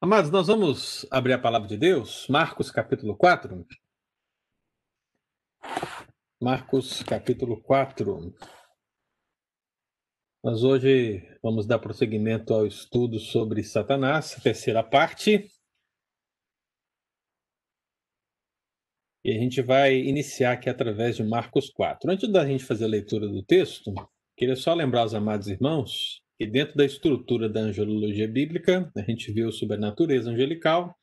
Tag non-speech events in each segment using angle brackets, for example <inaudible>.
Amados, nós vamos abrir a palavra de Deus, Marcos capítulo 4. Marcos capítulo 4. Nós hoje vamos dar prosseguimento ao estudo sobre Satanás, terceira parte. E a gente vai iniciar aqui através de Marcos 4. Antes da gente fazer a leitura do texto, queria só lembrar os amados irmãos que dentro da estrutura da angelologia bíblica, a gente viu sobre a natureza angelical,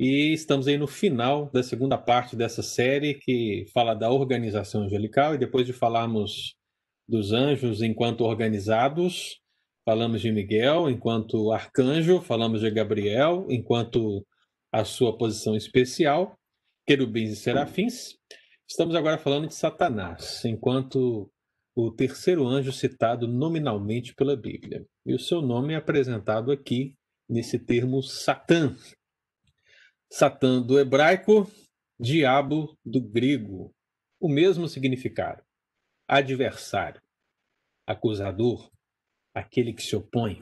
e estamos aí no final da segunda parte dessa série que fala da organização angelical, e depois de falarmos dos anjos enquanto organizados, falamos de Miguel enquanto arcanjo, falamos de Gabriel enquanto a sua posição especial, querubins e serafins. Estamos agora falando de Satanás, enquanto o terceiro anjo citado nominalmente pela Bíblia. E o seu nome é apresentado aqui nesse termo Satã. Satã do hebraico, diabo do grego. O mesmo significado. Adversário, acusador, aquele que se opõe.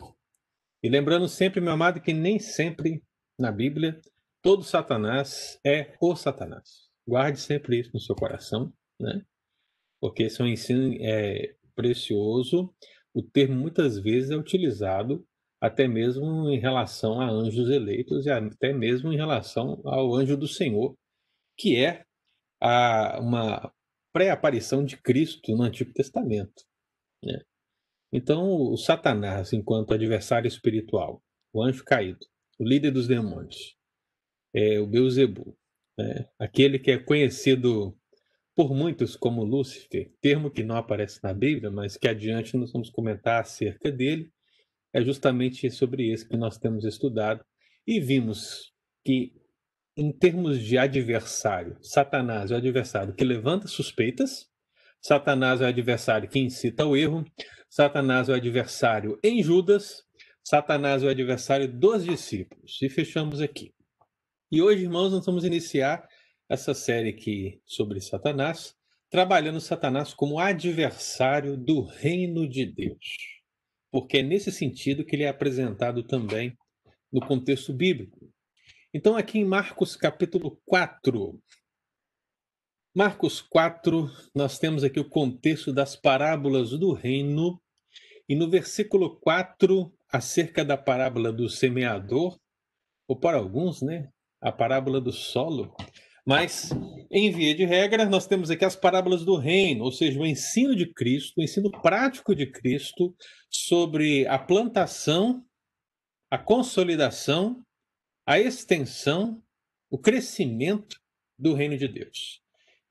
E lembrando sempre, meu amado, que nem sempre na Bíblia todo Satanás é o Satanás. Guarde sempre isso no seu coração, né? Porque esse é um ensino é, precioso. O termo muitas vezes é utilizado até mesmo em relação a anjos eleitos e até mesmo em relação ao anjo do Senhor, que é a, uma pré-aparição de Cristo no Antigo Testamento. Né? Então, o Satanás, enquanto adversário espiritual, o anjo caído, o líder dos demônios, é o Beuzebu, né? aquele que é conhecido por muitos como Lúcifer, termo que não aparece na Bíblia, mas que adiante nós vamos comentar acerca dele, é justamente sobre esse que nós temos estudado e vimos que em termos de adversário, Satanás é o adversário que levanta suspeitas, Satanás é o adversário que incita ao erro, Satanás é o adversário em Judas, Satanás é o adversário dos discípulos. E fechamos aqui. E hoje, irmãos, nós vamos iniciar essa série aqui sobre Satanás, trabalhando Satanás como adversário do reino de Deus. Porque é nesse sentido que ele é apresentado também no contexto bíblico. Então, aqui em Marcos capítulo 4, Marcos 4, nós temos aqui o contexto das parábolas do reino, e no versículo 4, acerca da parábola do semeador, ou para alguns, né, a parábola do solo, mas, em via de regra, nós temos aqui as parábolas do reino, ou seja, o ensino de Cristo, o ensino prático de Cristo sobre a plantação, a consolidação, a extensão, o crescimento do reino de Deus.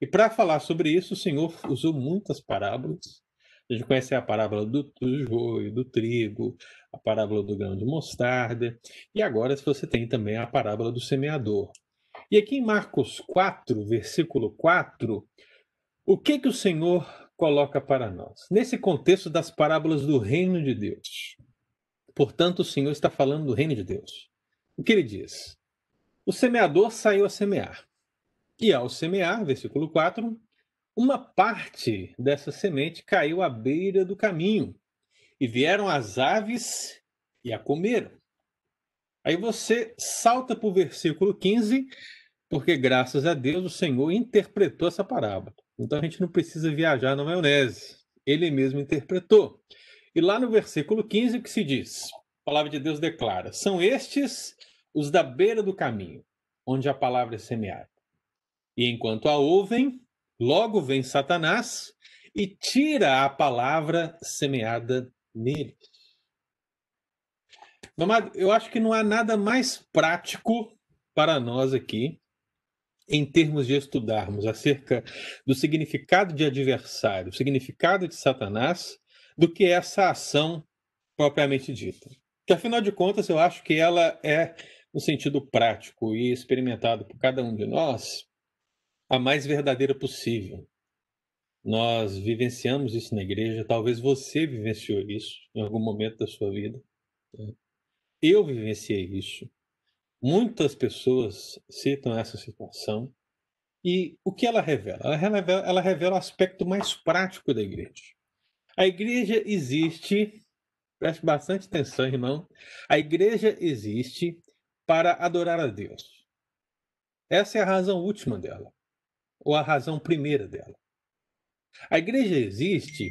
E para falar sobre isso, o Senhor usou muitas parábolas. A gente conhece a parábola do, do joio, do trigo, a parábola do grão de mostarda, e agora você tem também a parábola do semeador. E aqui em Marcos 4, versículo 4, o que que o Senhor coloca para nós? Nesse contexto das parábolas do reino de Deus. Portanto, o Senhor está falando do reino de Deus. O que ele diz? O semeador saiu a semear. E ao semear, versículo 4, uma parte dessa semente caiu à beira do caminho, e vieram as aves e a comeram. Aí você salta para o versículo 15 porque graças a Deus o Senhor interpretou essa parábola. Então a gente não precisa viajar na maionese. Ele mesmo interpretou. E lá no versículo 15 o que se diz? A palavra de Deus declara: São estes os da beira do caminho, onde a palavra é semeada. E enquanto a ouvem, logo vem Satanás e tira a palavra semeada neles. Mamado, eu acho que não há nada mais prático para nós aqui em termos de estudarmos acerca do significado de adversário, significado de Satanás, do que essa ação propriamente dita. Que afinal de contas eu acho que ela é, no sentido prático e experimentado por cada um de nós, a mais verdadeira possível. Nós vivenciamos isso na igreja, talvez você vivenciou isso em algum momento da sua vida. Né? Eu vivenciei isso. Muitas pessoas citam essa situação. E o que ela revela? Ela revela, ela revela o aspecto mais prático da igreja. A igreja existe, preste bastante atenção, irmão. A igreja existe para adorar a Deus. Essa é a razão última dela, ou a razão primeira dela. A igreja existe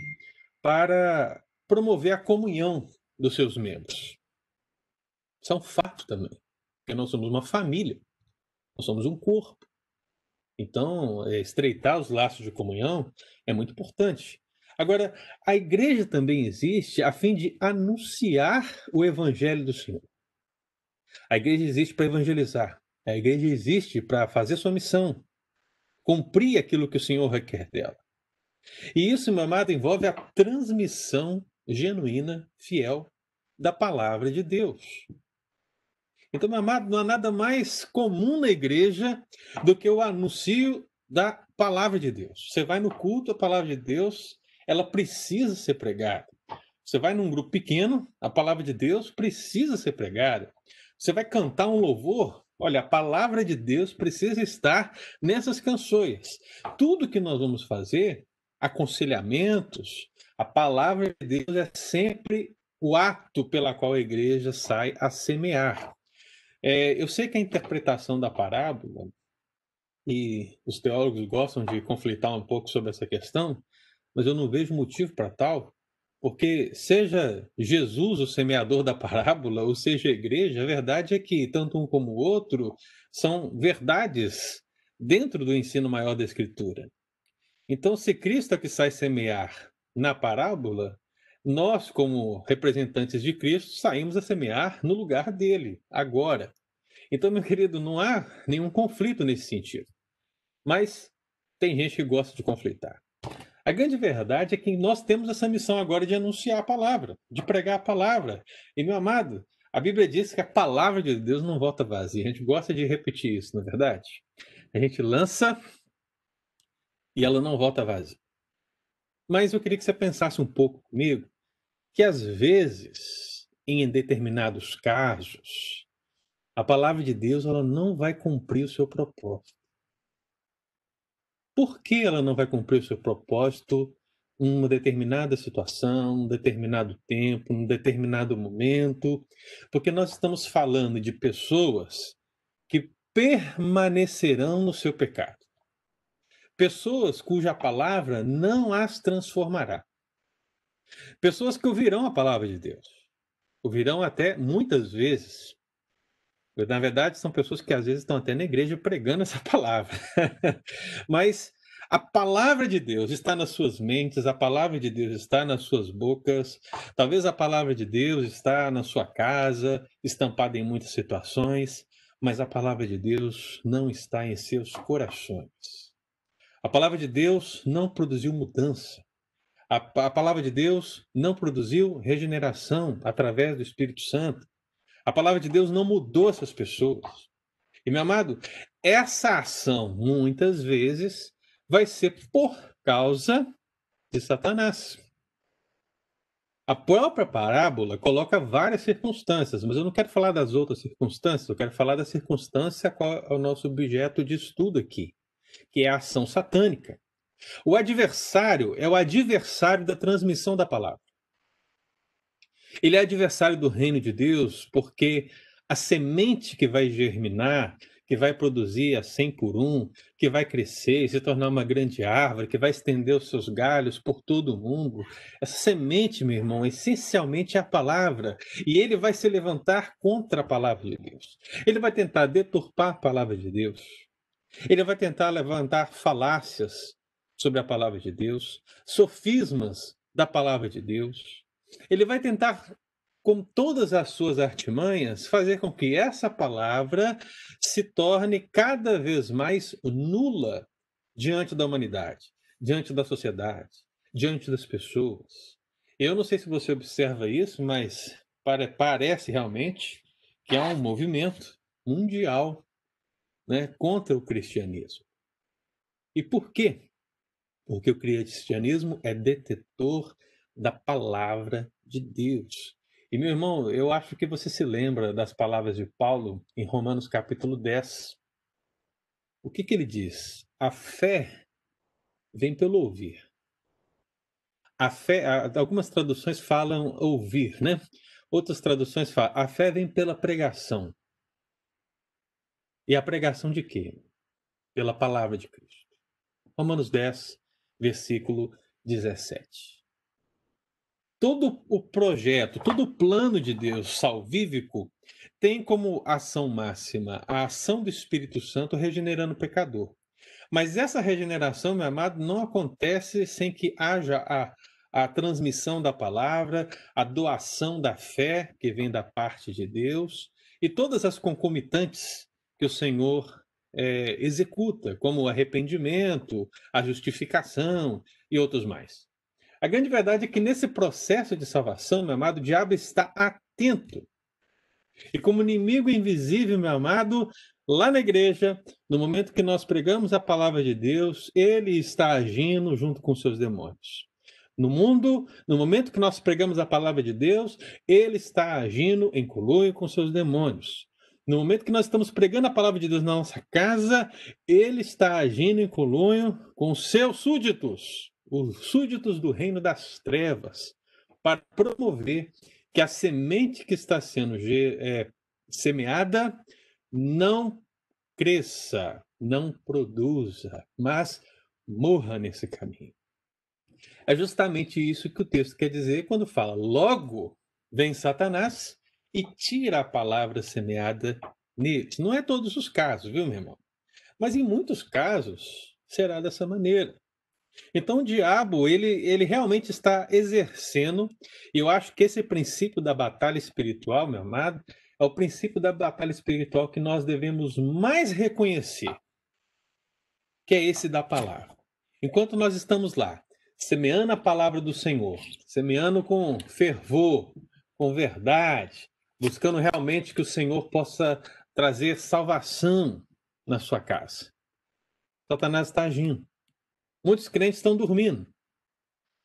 para promover a comunhão dos seus membros. Isso é um fato também, porque nós somos uma família, nós somos um corpo. Então, é, estreitar os laços de comunhão é muito importante. Agora, a igreja também existe a fim de anunciar o evangelho do Senhor. A igreja existe para evangelizar. A igreja existe para fazer sua missão, cumprir aquilo que o Senhor requer dela. E isso, meu amado, envolve a transmissão genuína, fiel da palavra de Deus. Então, meu amado, não há nada mais comum na igreja do que o anúncio da palavra de Deus. Você vai no culto, a palavra de Deus, ela precisa ser pregada. Você vai num grupo pequeno, a palavra de Deus precisa ser pregada. Você vai cantar um louvor, olha, a palavra de Deus precisa estar nessas canções. Tudo que nós vamos fazer, aconselhamentos, a palavra de Deus é sempre o ato pela qual a igreja sai a semear. É, eu sei que a interpretação da parábola, e os teólogos gostam de conflitar um pouco sobre essa questão, mas eu não vejo motivo para tal, porque seja Jesus o semeador da parábola, ou seja a igreja, a verdade é que tanto um como o outro são verdades dentro do ensino maior da Escritura. Então, se Cristo é que sai semear na parábola, nós, como representantes de Cristo, saímos a semear no lugar dele, agora. Então, meu querido, não há nenhum conflito nesse sentido. Mas tem gente que gosta de conflitar. A grande verdade é que nós temos essa missão agora de anunciar a palavra, de pregar a palavra. E, meu amado, a Bíblia diz que a palavra de Deus não volta vazia. A gente gosta de repetir isso, não é verdade? A gente lança e ela não volta vazia. Mas eu queria que você pensasse um pouco comigo que às vezes, em determinados casos, a palavra de Deus ela não vai cumprir o seu propósito. Por que ela não vai cumprir o seu propósito em uma determinada situação, um determinado tempo, um determinado momento? Porque nós estamos falando de pessoas que permanecerão no seu pecado. Pessoas cuja palavra não as transformará. Pessoas que ouvirão a palavra de Deus. Ouvirão até muitas vezes. Na verdade, são pessoas que às vezes estão até na igreja pregando essa <laughs> palavra. Mas a palavra de Deus está nas suas mentes, a palavra de Deus está nas suas bocas. Talvez a palavra de Deus está na sua casa, estampada em muitas situações, mas a palavra de Deus não está em seus corações. A palavra de Deus não produziu mudança. A, a, palavra de Deus não produziu regeneração através do Espírito Santo. A palavra de Deus não mudou essas pessoas. E, meu amado, essa ação, muitas vezes, vai ser por causa de Satanás. A própria parábola coloca várias circunstâncias, mas eu não quero falar das outras circunstâncias, eu quero falar da circunstância qual é o nosso objeto de estudo aqui que é a ação satânica. O adversário é o adversário da transmissão da palavra. Ele é adversário do reino de Deus porque a semente que vai germinar, que vai produzir a 100 por um, que vai crescer, se tornar uma grande árvore, que vai estender os seus galhos por todo o mundo, essa semente, meu irmão, essencialmente é a palavra. E ele vai se levantar contra a palavra de Deus. Ele vai tentar deturpar a palavra de Deus. Ele vai tentar levantar falácias sobre a palavra de Deus, sofismas da palavra de Deus. Ele vai tentar, com todas as suas artimanhas, fazer com que essa palavra se torne cada vez mais nula diante da humanidade, diante da sociedade, diante das pessoas. Eu não sei se você observa isso, mas parece realmente que há um movimento mundial né, contra o cristianismo. E por quê? Porque o cristianismo é detetor da palavra de Deus. E meu irmão, eu acho que você se lembra das palavras de Paulo em Romanos capítulo 10. O que, que ele diz? A fé vem pelo ouvir. A fé, algumas traduções falam ouvir, né? Outras traduções falam a fé vem pela pregação. E a pregação de quê? Pela palavra de Cristo. Romanos 10, versículo 17. Todo o projeto, todo o plano de Deus salvífico tem como ação máxima a ação do Espírito Santo regenerando o pecador. Mas essa regeneração, meu amado, não acontece sem que haja a, a transmissão da palavra, a doação da fé que vem da parte de Deus e todas as concomitantes que o Senhor é, executa, como o arrependimento, a justificação e outros mais. A grande verdade é que nesse processo de salvação, meu amado, o diabo está atento. E como inimigo invisível, meu amado, lá na igreja, no momento que nós pregamos a palavra de Deus, ele está agindo junto com seus demônios. No mundo, no momento que nós pregamos a palavra de Deus, ele está agindo em colônia com seus demônios. No momento que nós estamos pregando a palavra de Deus na nossa casa, ele está agindo em colônia com seus súditos, os súditos do reino das trevas, para promover que a semente que está sendo é, semeada não cresça, não produza, mas morra nesse caminho. É justamente isso que o texto quer dizer quando fala: logo vem Satanás e tira a palavra semeada neles. Não é todos os casos, viu, meu irmão? Mas em muitos casos será dessa maneira. Então o diabo, ele, ele realmente está exercendo, e eu acho que esse princípio da batalha espiritual, meu amado, é o princípio da batalha espiritual que nós devemos mais reconhecer, que é esse da palavra. Enquanto nós estamos lá, semeando a palavra do Senhor, semeando com fervor, com verdade, buscando realmente que o Senhor possa trazer salvação na sua casa. Satanás está agindo. Muitos crentes estão dormindo.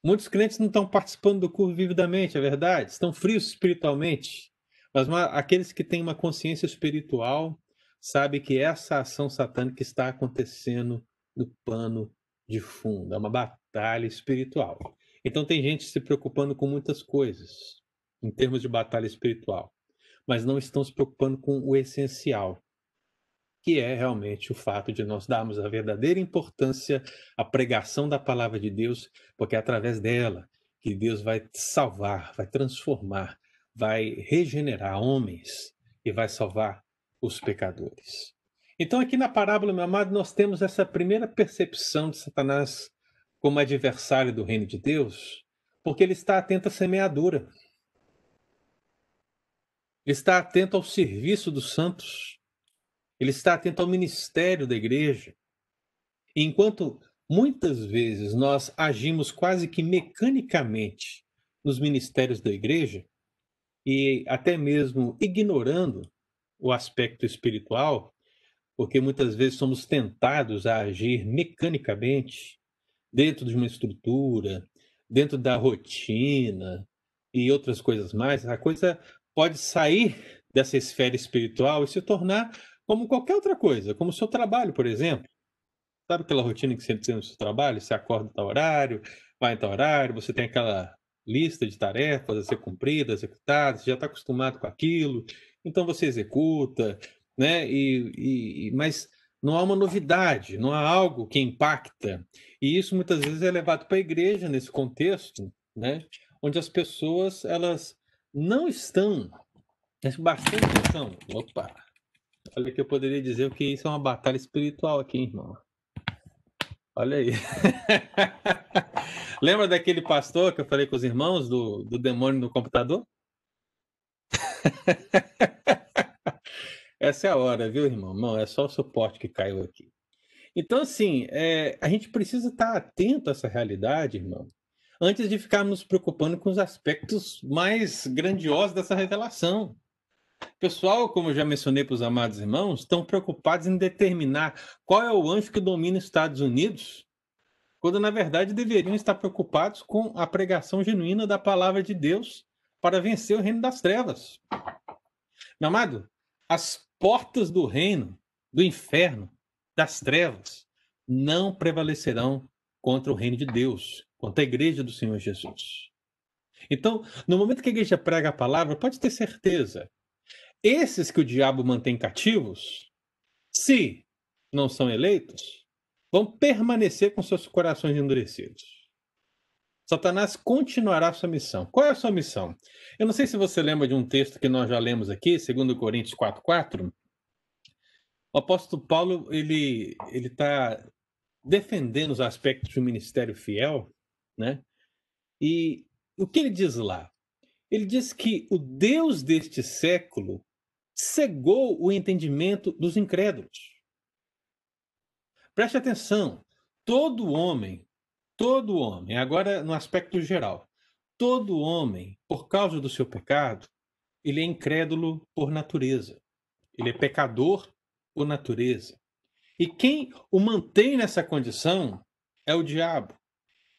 Muitos crentes não estão participando do curso vividamente, é verdade. Estão frios espiritualmente. Mas uma, aqueles que têm uma consciência espiritual sabem que essa ação satânica está acontecendo no plano de fundo. É uma batalha espiritual. Então tem gente se preocupando com muitas coisas em termos de batalha espiritual mas não estão se preocupando com o essencial, que é realmente o fato de nós darmos a verdadeira importância à pregação da palavra de Deus, porque é através dela que Deus vai salvar, vai transformar, vai regenerar homens e vai salvar os pecadores. Então, aqui na parábola, meu amado, nós temos essa primeira percepção de Satanás como adversário do reino de Deus, porque ele está atento à semeadura. Ele está atento ao serviço dos santos. Ele está atento ao ministério da igreja. E enquanto muitas vezes nós agimos quase que mecanicamente nos ministérios da igreja, e até mesmo ignorando o aspecto espiritual, porque muitas vezes somos tentados a agir mecanicamente dentro de uma estrutura, dentro da rotina e outras coisas mais, a coisa pode sair dessa esfera espiritual e se tornar como qualquer outra coisa, como o seu trabalho, por exemplo. Sabe aquela rotina que você tem no seu trabalho? Você acorda em tal horário, vai em tal horário, você tem aquela lista de tarefas a ser cumpridas, executadas, você já está acostumado com aquilo, então você executa, né? E, e, mas não há uma novidade, não há algo que impacta. E isso muitas vezes é levado para a igreja nesse contexto, né? Onde as pessoas elas não estão, bastante atenção. Opa! Olha que eu poderia dizer que isso é uma batalha espiritual aqui, irmão. Olha aí. <laughs> Lembra daquele pastor que eu falei com os irmãos do, do demônio no computador? <laughs> Essa é a hora, viu, irmão? Não, é só o suporte que caiu aqui. Então, assim, é, a gente precisa estar atento a essa realidade, irmão, antes de ficarmos nos preocupando com os aspectos mais grandiosos dessa revelação. Pessoal, como eu já mencionei para os amados irmãos, estão preocupados em determinar qual é o anjo que domina os Estados Unidos, quando na verdade deveriam estar preocupados com a pregação genuína da palavra de Deus para vencer o reino das trevas. Meu amado, as portas do reino, do inferno, das trevas, não prevalecerão contra o reino de Deus, contra a igreja do Senhor Jesus. Então, no momento que a igreja prega a palavra, pode ter certeza, esses que o diabo mantém cativos se não são eleitos, vão permanecer com seus corações endurecidos. Satanás continuará sua missão. Qual é a sua missão? Eu não sei se você lembra de um texto que nós já lemos aqui, 2 Coríntios 4,4. O apóstolo Paulo ele ele está defendendo os aspectos do ministério fiel, né? E o que ele diz lá? Ele diz que o Deus deste século cegou o entendimento dos incrédulos. Preste atenção, todo homem, todo homem, agora no aspecto geral, todo homem, por causa do seu pecado, ele é incrédulo por natureza. Ele é pecador por natureza. E quem o mantém nessa condição é o diabo.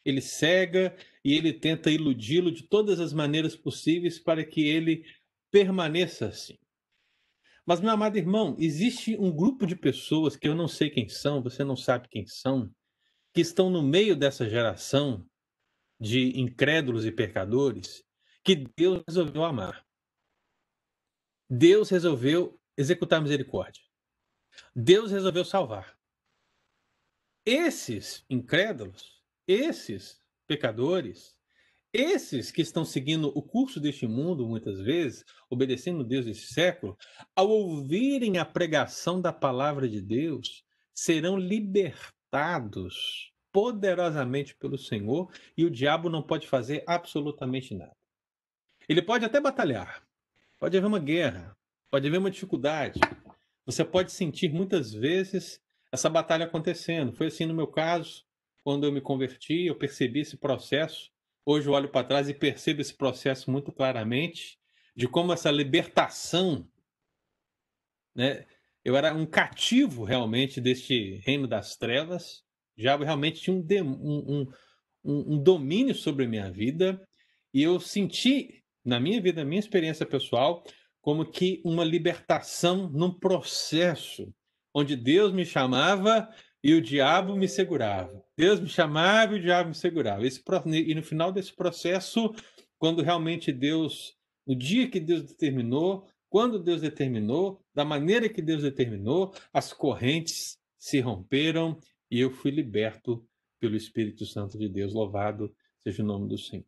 Ele cega e ele tenta iludi-lo de todas as maneiras possíveis para que ele permaneça assim. Mas, meu amado irmão, existe um grupo de pessoas que eu não sei quem são, você não sabe quem são, que estão no meio dessa geração de incrédulos e pecadores que Deus resolveu amar. Deus resolveu executar misericórdia. Deus resolveu salvar. Esses incrédulos, esses pecadores, esses que estão seguindo o curso deste mundo, muitas vezes, obedecendo Deus desse século, ao ouvirem a pregação da palavra de Deus, serão libertados poderosamente pelo Senhor e o diabo não pode fazer absolutamente nada. Ele pode até batalhar, pode haver uma guerra, pode haver uma dificuldade. Você pode sentir muitas vezes essa batalha acontecendo. Foi assim no meu caso, quando eu me converti, eu percebi esse processo Hoje eu olho para trás e percebo esse processo muito claramente de como essa libertação, né? Eu era um cativo realmente deste reino das trevas. Já realmente tinha um, um, um, um domínio sobre a minha vida e eu senti na minha vida, na minha experiência pessoal, como que uma libertação num processo onde Deus me chamava e o diabo me segurava. Deus me chamava e o diabo me segurava. Esse, e no final desse processo, quando realmente Deus, no dia que Deus determinou, quando Deus determinou, da maneira que Deus determinou, as correntes se romperam e eu fui liberto pelo Espírito Santo de Deus. Louvado seja o nome do Senhor.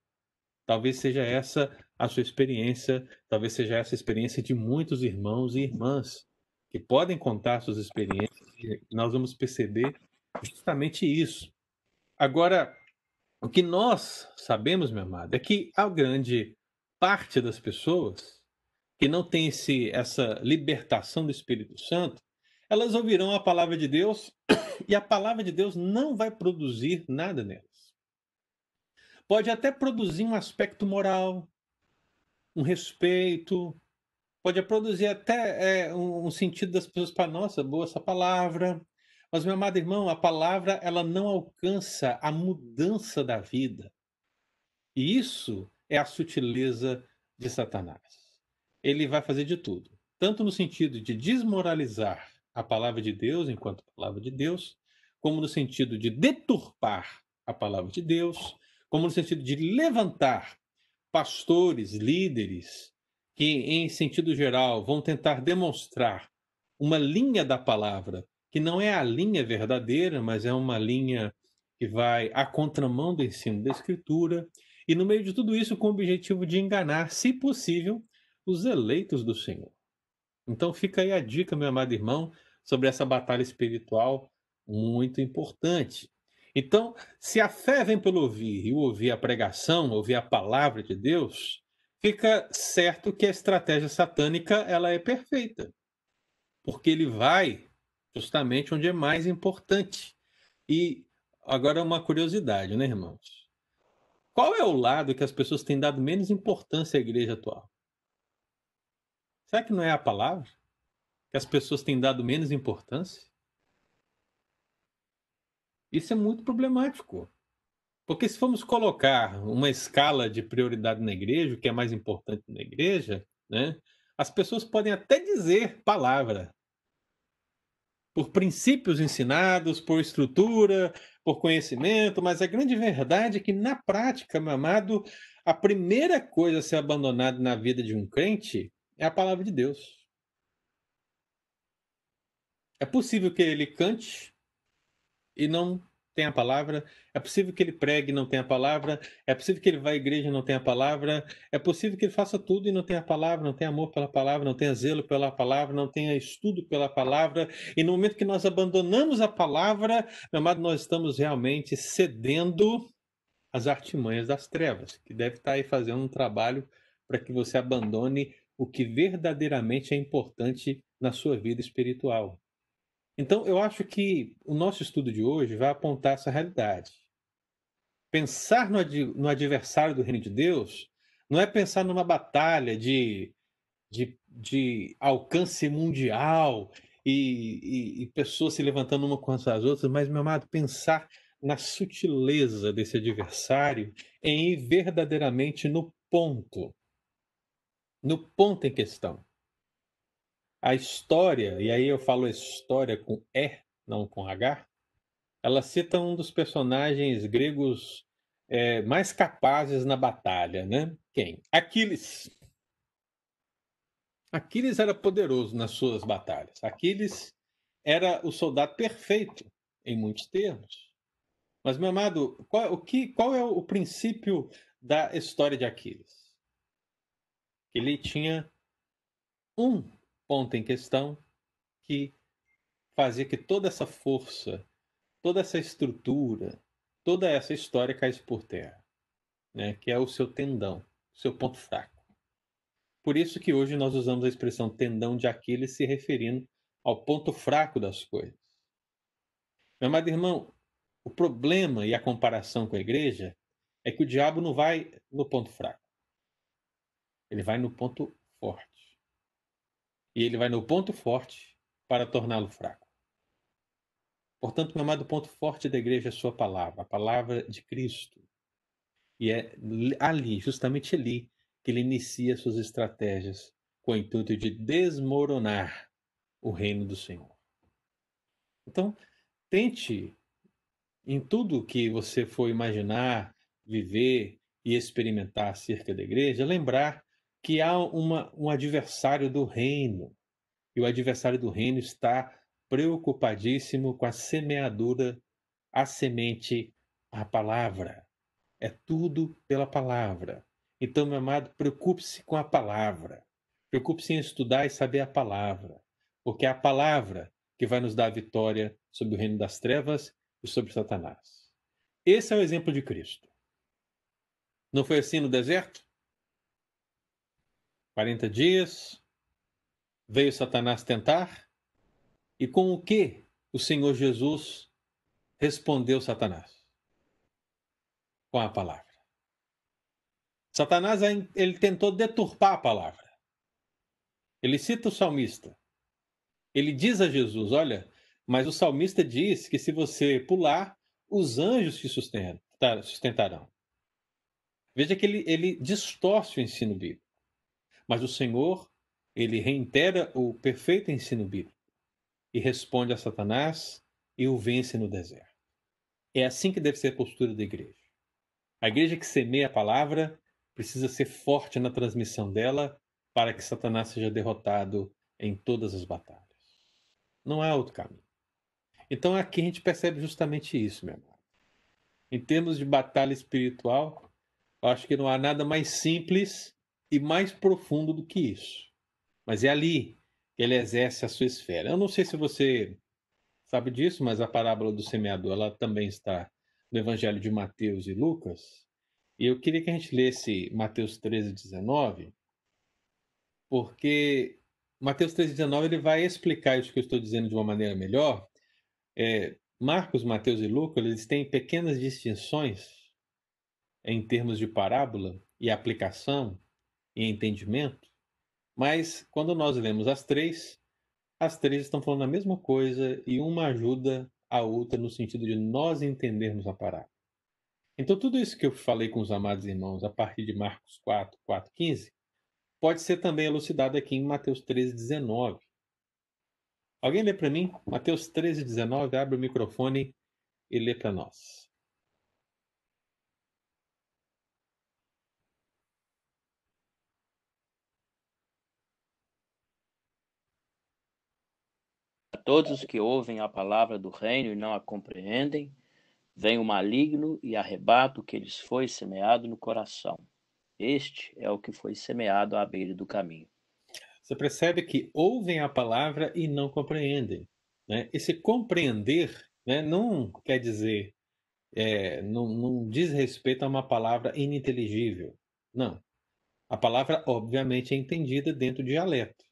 Talvez seja essa a sua experiência, talvez seja essa a experiência de muitos irmãos e irmãs que podem contar suas experiências nós vamos perceber justamente isso. Agora, o que nós sabemos, meu amado, é que a grande parte das pessoas que não tem esse, essa libertação do Espírito Santo, elas ouvirão a palavra de Deus <coughs> e a palavra de Deus não vai produzir nada nelas. Pode até produzir um aspecto moral, um respeito, pode produzir até é, um, um, sentido das pessoas para nossa, boa essa palavra. Mas, meu amado irmão, a palavra ela não alcança a mudança da vida. E isso é a sutileza de Satanás. Ele vai fazer de tudo, tanto no sentido de desmoralizar a palavra de Deus enquanto palavra de Deus, como no sentido de deturpar a palavra de Deus, como no sentido de levantar pastores, líderes, que, em sentido geral, vão tentar demonstrar uma linha da palavra que não é a linha verdadeira, mas é uma linha que vai à contramão do ensino da Escritura, e no meio de tudo isso com o objetivo de enganar, se possível, os eleitos do Senhor. Então fica aí a dica, meu amado irmão, sobre essa batalha espiritual muito importante. Então, se a fé vem pelo ouvir e ouvir a pregação, ouvir a palavra de Deus, fica certo que a estratégia satânica ela é perfeita, porque ele vai justamente onde é mais importante. E agora uma curiosidade, né, irmãos? Qual é o lado que as pessoas têm dado menos importância à igreja atual? Será que não é a palavra? Que as pessoas têm dado menos importância? Isso é muito problemático. Porque se formos colocar uma escala de prioridade na igreja, o que é mais importante na igreja, né, as pessoas podem até dizer palavra. Por princípios ensinados, por estrutura, por conhecimento, mas a grande verdade é que, na prática, meu amado, a primeira coisa a ser abandonada na vida de um crente é a palavra de Deus. É possível que ele cante e não tenha a palavra. É possível que ele pregue e não tenha a palavra. É possível que ele vá à igreja e não tenha a palavra. É possível que ele faça tudo e não tenha a palavra, não tenha amor pela palavra, não tenha zelo pela palavra, não tenha estudo pela palavra. E no momento que nós abandonamos a palavra, meu amado, nós estamos realmente cedendo às artimanhas das trevas, que deve estar aí fazendo um trabalho para que você abandone o que verdadeiramente é importante na sua vida espiritual. Então, eu acho que o nosso estudo de hoje vai apontar essa realidade. Pensar no, ad no adversário do reino de Deus não é pensar numa batalha de, de, de alcance mundial e, e, e, pessoas se levantando uma contra as outras, mas, meu amado, pensar na sutileza desse adversário em ir verdadeiramente no ponto. No ponto em questão. A história, e aí eu falo história com E, não com H, ela cita um dos personagens gregos é, mais capazes na batalha, né? Quem? Aquiles. Aquiles era poderoso nas suas batalhas. Aquiles era o soldado perfeito, em muitos termos. Mas, meu amado, qual, o que, qual é o princípio da história de Aquiles? Ele tinha um ponto em questão que fazia que toda essa força, toda essa estrutura, toda essa história caísse por terra, né? que é o seu tendão, o seu ponto fraco. Por isso que hoje nós usamos a expressão tendão de Aquiles se referindo ao ponto fraco das coisas. Meu amado irmão, o problema e a comparação com a igreja é que o diabo não vai no ponto fraco. Ele vai no ponto forte. E ele vai no ponto forte para torná-lo fraco. Portanto, meu amado, ponto forte da igreja é a sua palavra, a palavra de Cristo. E é ali, justamente ali, que ele inicia suas estratégias com o intuito de desmoronar o reino do Senhor. Então, tente, em tudo que você for imaginar, viver e experimentar acerca da igreja, lembrar que há uma, um adversário do reino. E o adversário do reino está preocupadíssimo com a semeadura, a semente, a palavra. É tudo pela palavra. Então, meu amado, preocupe-se com a palavra. Preocupe-se em estudar e saber a palavra. Porque é a palavra que vai nos dar a vitória sobre o reino das trevas e sobre Satanás. Esse é o exemplo de Cristo. Não foi assim no deserto? 40 dias, veio Satanás tentar, e com o que o Senhor Jesus respondeu Satanás? Com a palavra. Satanás ele tentou deturpar a palavra. Ele cita o salmista. Ele diz a Jesus: Olha, mas o salmista diz que se você pular, os anjos te sustentarão. Veja que ele, ele distorce o ensino bíblico. Mas o Senhor, ele reitera o perfeito ensino bíblico e responde a Satanás e o vence no deserto. É assim que deve ser a postura da igreja. A igreja que semeia a palavra precisa ser forte na transmissão dela para que Satanás seja derrotado em todas as batalhas. Não há outro caminho. Então aqui a gente percebe justamente isso, meu amado. Em termos de batalha espiritual, acho que não há nada mais simples e mais profundo do que isso. Mas é ali que ele exerce a sua esfera. Eu não sei se você sabe disso, mas a parábola do semeador ela também está no Evangelho de Mateus e Lucas. E eu queria que a gente lesse Mateus 13, 19, porque Mateus 13, 19 ele vai explicar isso que eu estou dizendo de uma maneira melhor. É, Marcos, Mateus e Lucas eles têm pequenas distinções em termos de parábola e aplicação e entendimento, mas quando nós lemos as três, as três estão falando a mesma coisa e uma ajuda a outra no sentido de nós entendermos a parábola. Então, tudo isso que eu falei com os amados irmãos a partir de Marcos 4, 4, 15, pode ser também elucidado aqui em Mateus 13, 19. Alguém lê para mim? Mateus 13, 19, abre o microfone e lê para nós. Todos os que ouvem a palavra do reino e não a compreendem, vem o maligno e arrebata o que lhes foi semeado no coração. Este é o que foi semeado à beira do caminho. Você percebe que ouvem a palavra e não compreendem. Né? Esse compreender né, não quer dizer, é, não, não diz respeito a uma palavra ininteligível. Não. A palavra, obviamente, é entendida dentro do dialeto.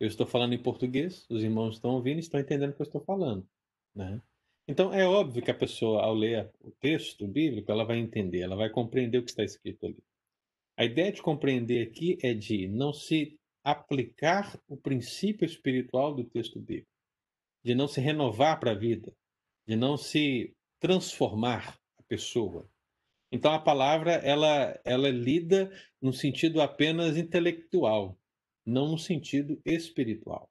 Eu estou falando em português, os irmãos estão ouvindo e estão entendendo o que eu estou falando. Né? Então, é óbvio que a pessoa, ao ler o texto bíblico, ela vai entender, ela vai compreender o que está escrito ali. A ideia de compreender aqui é de não se aplicar o princípio espiritual do texto bíblico, de não se renovar para a vida, de não se transformar a pessoa. Então a palavra ela ela lida no sentido apenas intelectual, não no sentido espiritual.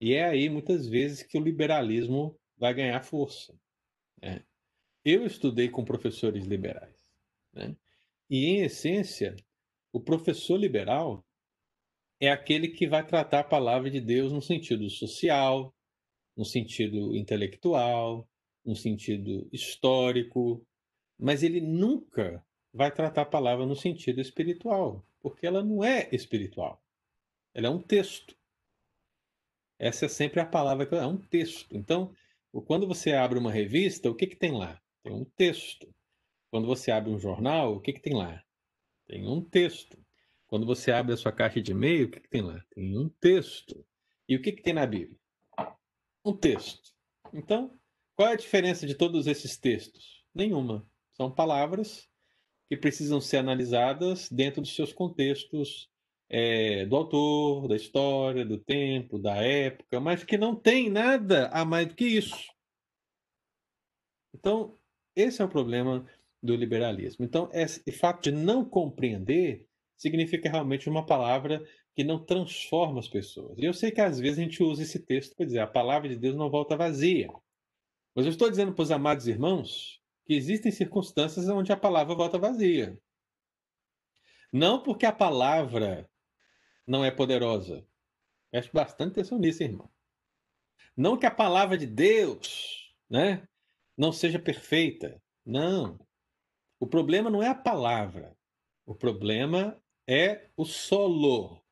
E é aí muitas vezes que o liberalismo vai ganhar força. Né? Eu estudei com professores liberais, né? e em essência o professor liberal é aquele que vai tratar a palavra de Deus no sentido social, no sentido intelectual, no sentido histórico, mas ele nunca vai tratar a palavra no sentido espiritual, porque ela não é espiritual. Ela é um texto. Essa é sempre a palavra que é um texto. Então, quando você abre uma revista, o que, que tem lá? Tem um texto. Quando você abre um jornal, o que, que tem lá? Tem um texto. Quando você abre a sua caixa de e-mail, o que, que tem lá? Tem um texto. E o que, que tem na Bíblia? Um texto. Então, qual é a diferença de todos esses textos? Nenhuma. São palavras que precisam ser analisadas dentro dos seus contextos é, do autor, da história, do tempo, da época, mas que não tem nada a mais do que isso. Então, esse é o problema do liberalismo. Então, esse fato de não compreender significa realmente uma palavra que não transforma as pessoas. E eu sei que às vezes a gente usa esse texto para dizer a palavra de Deus não volta vazia. Mas eu estou dizendo para os amados irmãos que existem circunstâncias onde a palavra volta vazia. Não porque a palavra não é poderosa. Preste bastante atenção nisso, irmão. Não que a palavra de Deus né, não seja perfeita. Não. O problema não é a palavra. O problema é o solo.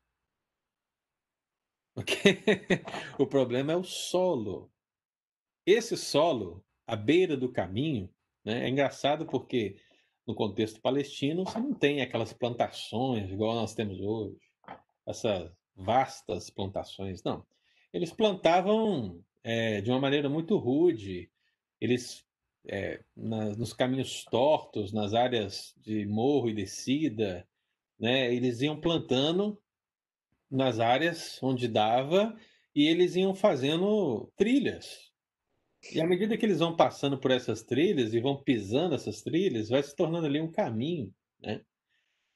Okay? <laughs> o problema é o solo. Esse solo, à beira do caminho, né, é engraçado porque no contexto palestino você não tem aquelas plantações igual nós temos hoje, essas vastas plantações. Não. Eles plantavam é, de uma maneira muito rude, eles é, na, nos caminhos tortos, nas áreas de morro e descida, né? Eles iam plantando nas áreas onde dava e eles iam fazendo trilhas. E à medida que eles vão passando por essas trilhas e vão pisando essas trilhas, vai se tornando ali um caminho, né?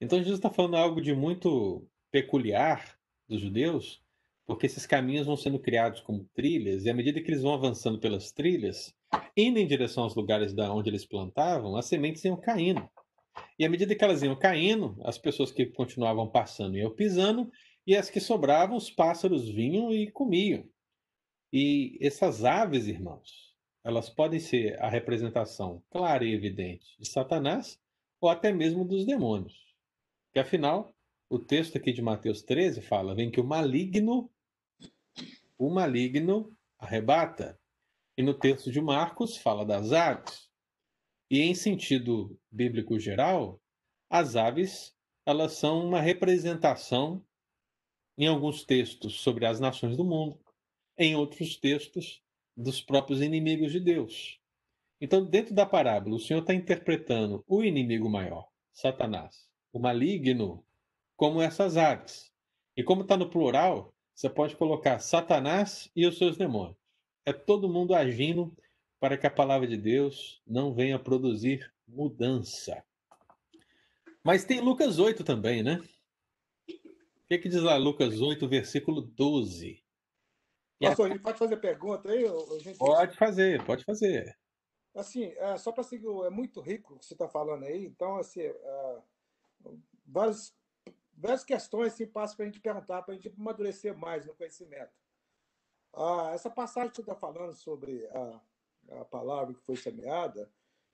Então Jesus está falando algo de muito peculiar dos judeus, porque esses caminhos vão sendo criados como trilhas, e à medida que eles vão avançando pelas trilhas, indo em direção aos lugares da onde eles plantavam, as sementes iam caindo. E à medida que elas iam caindo, as pessoas que continuavam passando iam pisando, e as que sobravam, os pássaros vinham e comiam. E essas aves, irmãos, elas podem ser a representação clara e evidente de Satanás ou até mesmo dos demônios. Que afinal, o texto aqui de Mateus 13 fala: vem que o maligno, o maligno arrebata. E no texto de Marcos fala das aves. E em sentido bíblico geral, as aves elas são uma representação em alguns textos sobre as nações do mundo, em outros textos dos próprios inimigos de Deus. Então, dentro da parábola, o Senhor está interpretando o inimigo maior, Satanás, o maligno, como essas aves. E como está no plural, você pode colocar Satanás e os seus demônios. É todo mundo agindo para que a palavra de Deus não venha produzir mudança. Mas tem Lucas 8 também, né? O que, que diz lá Lucas 8, versículo 12? Pastor, a... pode fazer pergunta aí? Gente... Pode fazer, pode fazer. Assim, é, só para seguir, é muito rico o que você está falando aí, então, assim, é, várias, várias questões assim, passam para a gente perguntar, para a gente amadurecer mais no conhecimento. Ah, essa passagem que você está falando sobre a, a palavra que foi semeada,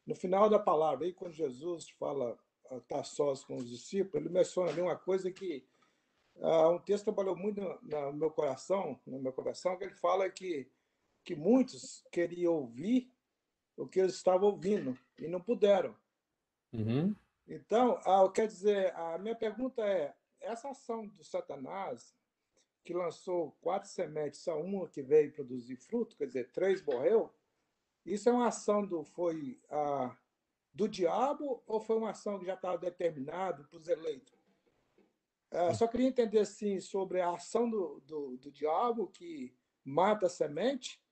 no final da palavra, aí quando Jesus fala está sós com os discípulos, ele menciona ali uma coisa que ah, um texto trabalhou muito no, no, meu coração, no meu coração, que ele fala que, que muitos queriam ouvir o que eles estavam ouvindo e não puderam. Uhum. Então, ah, quer dizer, a minha pergunta é: essa ação do Satanás, que lançou quatro sementes, só uma que veio produzir fruto, quer dizer, três morreu, isso é uma ação do foi a do diabo ou foi uma ação que já estava determinada para os eleitos? Uh, só queria entender assim sobre a ação do, do, do, diabo que mata a semente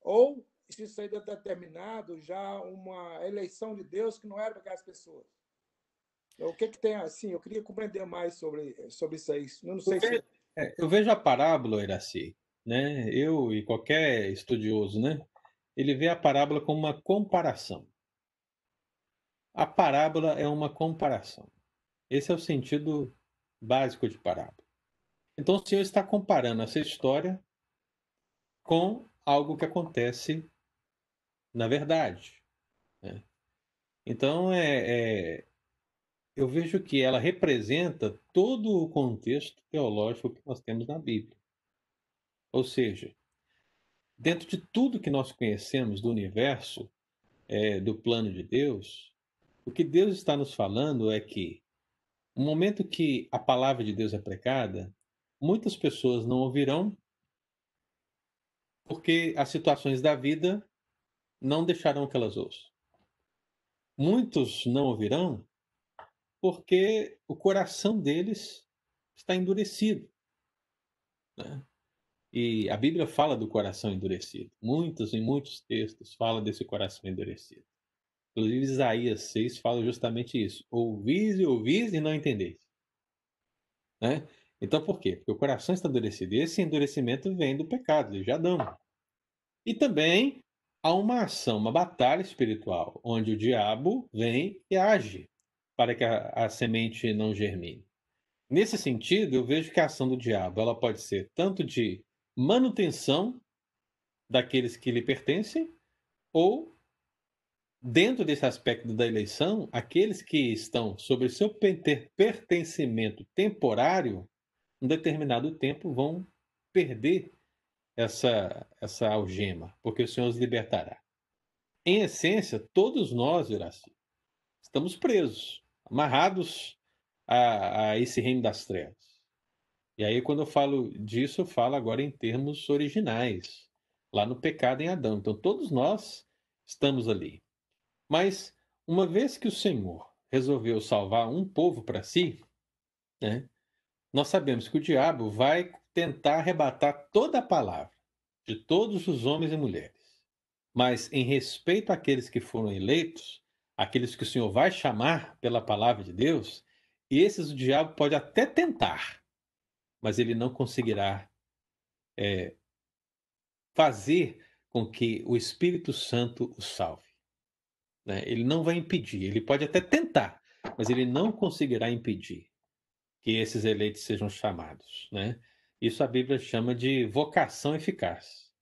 ou se isso aí é determinado já uma eleição de Deus que não era para aquelas pessoas. O que que tem assim? Eu queria compreender mais sobre sobre isso aí. Eu não sei eu, vejo, se... é, eu vejo a parábola, Iraci, né? Eu e qualquer estudioso, né? Ele vê a parábola como uma comparação. A parábola é uma comparação. Esse é o sentido básico de parábola. Então o Senhor está comparando essa história com algo que acontece na verdade. Né? Então é, é, eu vejo que ela representa todo o contexto teológico que nós temos na Bíblia. Ou seja, dentro de tudo que nós conhecemos do universo, é, do plano de Deus, o que Deus está nos falando é que, no momento que a palavra de Deus é pregada, muitas pessoas não ouvirão, porque as situações da vida não deixarão que elas ouçam. Muitos não ouvirão porque o coração deles está endurecido. Né? E a Bíblia fala do coração endurecido. Muitos e muitos textos falam desse coração endurecido. Inclusive, Isaías 6 fala justamente isso. Ouvis e ouvis e não entendeis. Né? Então, por quê? Porque o coração está endurecido. E esse endurecimento vem do pecado, de Adão. E também há uma ação, uma batalha espiritual, onde o diabo vem e age para que a, a semente não germine. Nesse sentido, eu vejo que a ação do diabo ela pode ser tanto de manutenção daqueles que lhe pertencem, ou Dentro desse aspecto da eleição, aqueles que estão sobre seu pertencimento temporário, um determinado tempo vão perder essa, essa algema, porque o Senhor os libertará. Em essência, todos nós, Iraci, estamos presos, amarrados a, a esse reino das trevas. E aí, quando eu falo disso, eu falo agora em termos originais, lá no pecado em Adão. Então, todos nós estamos ali. Mas, uma vez que o Senhor resolveu salvar um povo para si, né, nós sabemos que o diabo vai tentar arrebatar toda a palavra de todos os homens e mulheres. Mas, em respeito àqueles que foram eleitos, aqueles que o Senhor vai chamar pela palavra de Deus, esses o diabo pode até tentar, mas ele não conseguirá é, fazer com que o Espírito Santo o salve. Né? Ele não vai impedir, ele pode até tentar, mas ele não conseguirá impedir que esses eleitos sejam chamados. Né? Isso a Bíblia chama de vocação eficaz.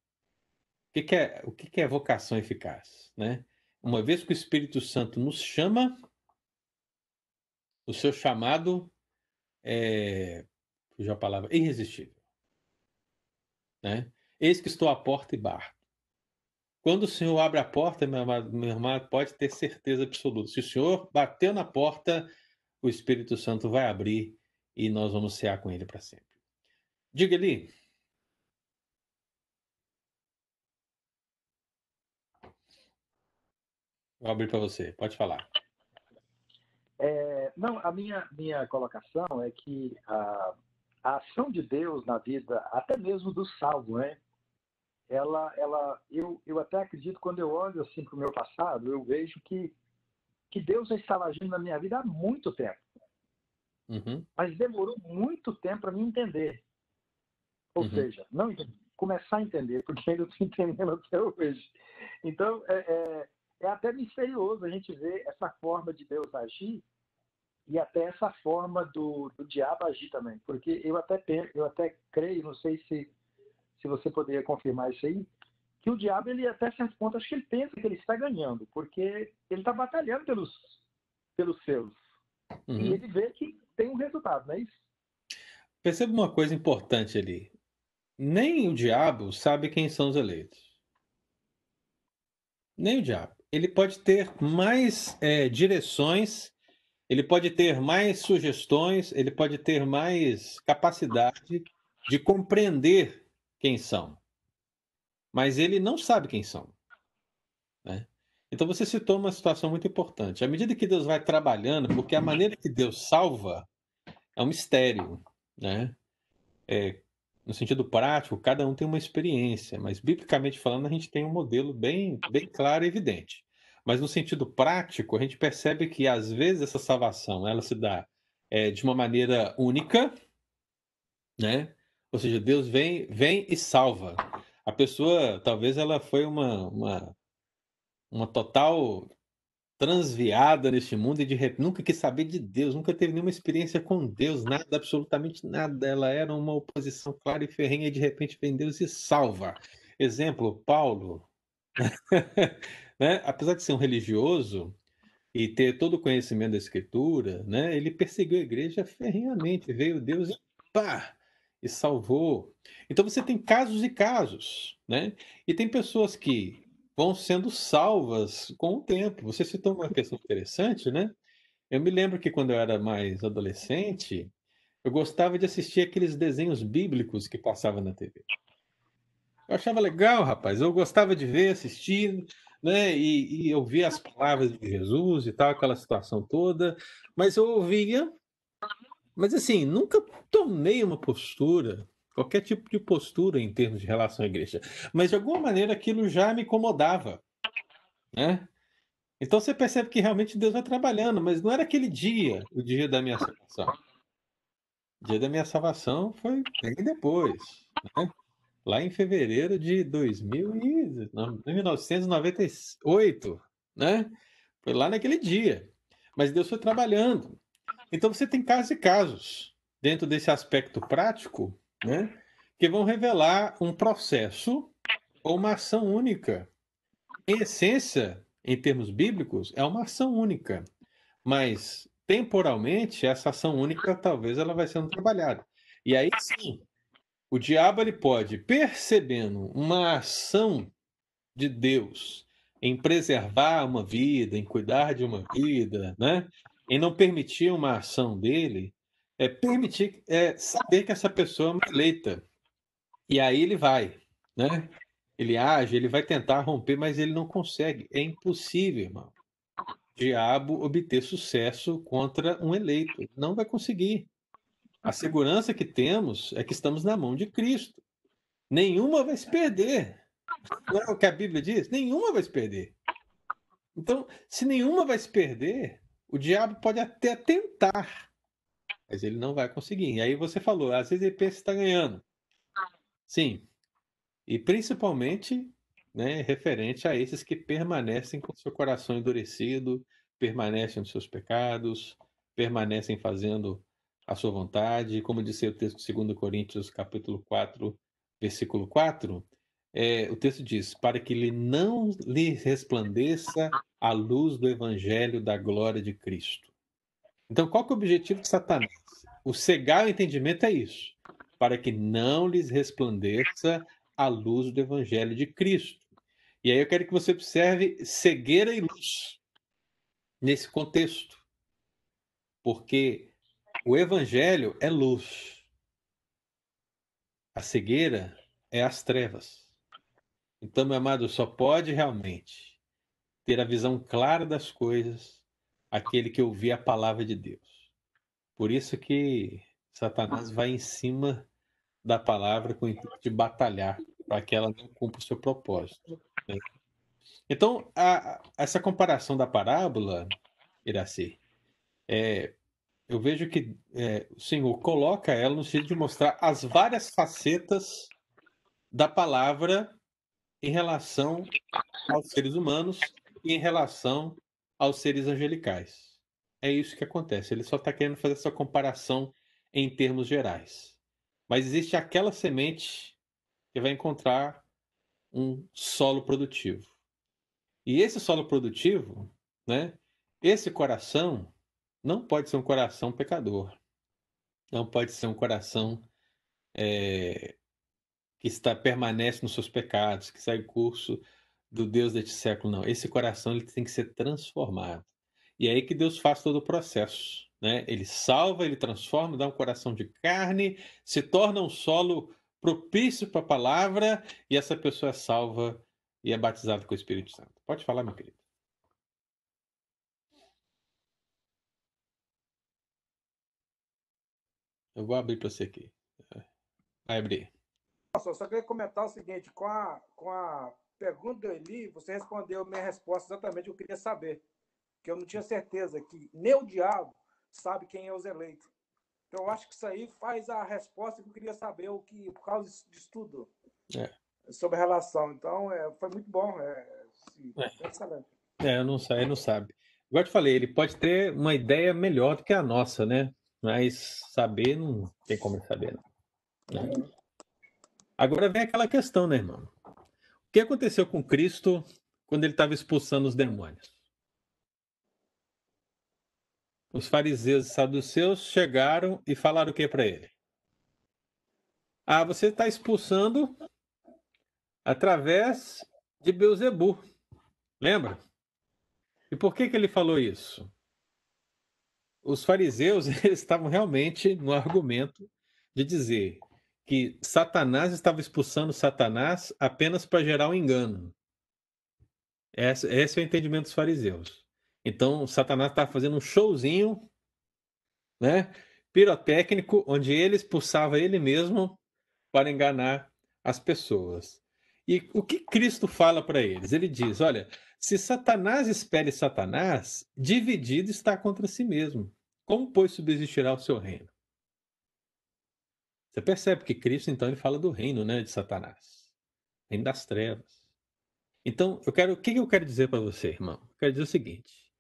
O que, que é, o que, que é vocação eficaz? Né? Uma vez que o Espírito Santo nos chama, o seu chamado é, a palavra, irresistível. Né? Eis que estou à porta e bar. Quando o Senhor abre a porta, meu irmão, meu irmão pode ter certeza absoluta. Se o Senhor bateu na porta, o Espírito Santo vai abrir e nós vamos cear com ele para sempre. Diga ali. Vou abrir para você, pode falar. É, não, a minha, minha colocação é que a, a ação de Deus na vida, até mesmo do salvo, né? ela, ela, eu, eu até acredito quando eu olho assim para o meu passado, eu vejo que que Deus já estava agindo na minha vida há muito tempo, uhum. mas demorou muito tempo para me entender. Ou uhum. seja, não começar a entender, porque ainda estou entendendo até hoje. Então é, é, é até misterioso a gente ver essa forma de Deus agir e até essa forma do, do diabo agir também, porque eu até eu até creio, não sei se se você poderia confirmar isso aí, que o diabo, ele até certo ponto, acho que ele pensa que ele está ganhando, porque ele está batalhando pelos, pelos seus. Uhum. E ele vê que tem um resultado, não é isso? Perceba uma coisa importante ali. Nem o diabo sabe quem são os eleitos. Nem o diabo. Ele pode ter mais é, direções, ele pode ter mais sugestões, ele pode ter mais capacidade de compreender quem são. Mas ele não sabe quem são. Né? Então você citou uma situação muito importante. À medida que Deus vai trabalhando, porque a maneira que Deus salva é um mistério. Né? É, no sentido prático, cada um tem uma experiência, mas biblicamente falando, a gente tem um modelo bem, bem claro e evidente. Mas no sentido prático, a gente percebe que às vezes essa salvação ela se dá é, de uma maneira única, né? Ou seja, Deus vem, vem e salva. A pessoa, talvez ela foi uma, uma, uma total transviada neste mundo e de repente nunca quis saber de Deus, nunca teve nenhuma experiência com Deus, nada, absolutamente nada. Ela era uma oposição clara e ferrenha e de repente vem Deus e salva. Exemplo, Paulo. <laughs> né? Apesar de ser um religioso e ter todo o conhecimento da Escritura, né? ele perseguiu a igreja ferrenhamente. Veio Deus e pá! E salvou. Então você tem casos e casos, né? E tem pessoas que vão sendo salvas com o tempo. Você citou uma questão interessante, né? Eu me lembro que quando eu era mais adolescente, eu gostava de assistir aqueles desenhos bíblicos que passavam na TV. Eu achava legal, rapaz. Eu gostava de ver, assistir, né? E, e ouvir as palavras de Jesus e tal, aquela situação toda. Mas eu ouvia, mas assim, nunca tomei uma postura qualquer tipo de postura em termos de relação à igreja. Mas de alguma maneira aquilo já me incomodava, né? Então você percebe que realmente Deus vai trabalhando, mas não era aquele dia, o dia da minha salvação. O dia da minha salvação foi bem depois, né? lá em fevereiro de 2000 e, 1998, né? Foi lá naquele dia. Mas Deus foi trabalhando. Então você tem casos e casos. Dentro desse aspecto prático, né? que vão revelar um processo ou uma ação única. Em essência, em termos bíblicos, é uma ação única, mas temporalmente essa ação única talvez ela vai sendo trabalhada. E aí sim, o diabo ele pode, percebendo uma ação de Deus em preservar uma vida, em cuidar de uma vida, né? em não permitir uma ação dele, é permitir é, saber que essa pessoa é uma eleita. E aí ele vai, né? Ele age, ele vai tentar romper, mas ele não consegue. É impossível, irmão. Diabo obter sucesso contra um eleito. Não vai conseguir. A segurança que temos é que estamos na mão de Cristo. Nenhuma vai se perder. Não é o que a Bíblia diz? Nenhuma vai se perder. Então, se nenhuma vai se perder, o diabo pode até tentar mas ele não vai conseguir. E aí você falou, às vezes ele pensa que está ganhando. Sim. E principalmente né, referente a esses que permanecem com seu coração endurecido, permanecem nos seus pecados, permanecem fazendo a sua vontade. Como disse o texto de 2 Coríntios, capítulo 4, versículo 4, é, o texto diz: para que ele não lhe resplandeça a luz do evangelho da glória de Cristo. Então, qual que é o objetivo de Satanás? O cegar o entendimento é isso, para que não lhes resplandeça a luz do evangelho de Cristo. E aí eu quero que você observe cegueira e luz nesse contexto. Porque o evangelho é luz. A cegueira é as trevas. Então, meu amado, só pode realmente ter a visão clara das coisas aquele que ouvir a palavra de Deus. Por isso que Satanás vai em cima da palavra com o intuito de batalhar para que ela não cumpra o seu propósito. Né? Então, a, essa comparação da parábola, Iraci, é, eu vejo que é, o Senhor coloca ela no sentido de mostrar as várias facetas da palavra em relação aos seres humanos e em relação aos seres angelicais. É isso que acontece. Ele só está querendo fazer essa comparação em termos gerais. Mas existe aquela semente e vai encontrar um solo produtivo. E esse solo produtivo, né? Esse coração não pode ser um coração pecador. Não pode ser um coração é, que está permanece nos seus pecados, que segue curso do Deus deste século. Não, esse coração ele tem que ser transformado. E é aí que Deus faz todo o processo. Né? Ele salva, ele transforma, dá um coração de carne, se torna um solo propício para a palavra e essa pessoa é salva e é batizada com o Espírito Santo. Pode falar, meu querido. Eu vou abrir para você aqui. Vai abrir. Nossa, eu só queria comentar o seguinte: com a, com a pergunta do Eli, você respondeu minha resposta exatamente o que eu queria saber. Que eu não tinha certeza que nem o diabo sabe quem é os eleitos. Então, eu acho que isso aí faz a resposta que eu queria saber, o que, por causa de estudo é. sobre a relação. Então, é, foi muito bom. É, é. excelente. É, eu não sei, não sabe. Igual eu te falei, ele pode ter uma ideia melhor do que a nossa, né? Mas saber não tem como saber, não. Né? Agora vem aquela questão, né, irmão? Que aconteceu com Cristo quando ele estava expulsando os demônios? Os fariseus e saduceus chegaram e falaram o que para ele? Ah, você está expulsando através de Beuzebu. Lembra? E por que, que ele falou isso? Os fariseus <laughs> estavam realmente no argumento de dizer que Satanás estava expulsando Satanás apenas para gerar um engano. Esse, esse, é o entendimento dos fariseus. Então, Satanás estava fazendo um showzinho, né, pirotécnico, onde ele expulsava ele mesmo para enganar as pessoas. E o que Cristo fala para eles? Ele diz: olha, se Satanás espere Satanás, dividido está contra si mesmo. Como, pois, subsistirá o seu reino? Você percebe que Cristo, então, ele fala do reino né, de Satanás, reino das trevas. Então, eu quero, o que eu quero dizer para você, irmão? Eu quero dizer o seguinte: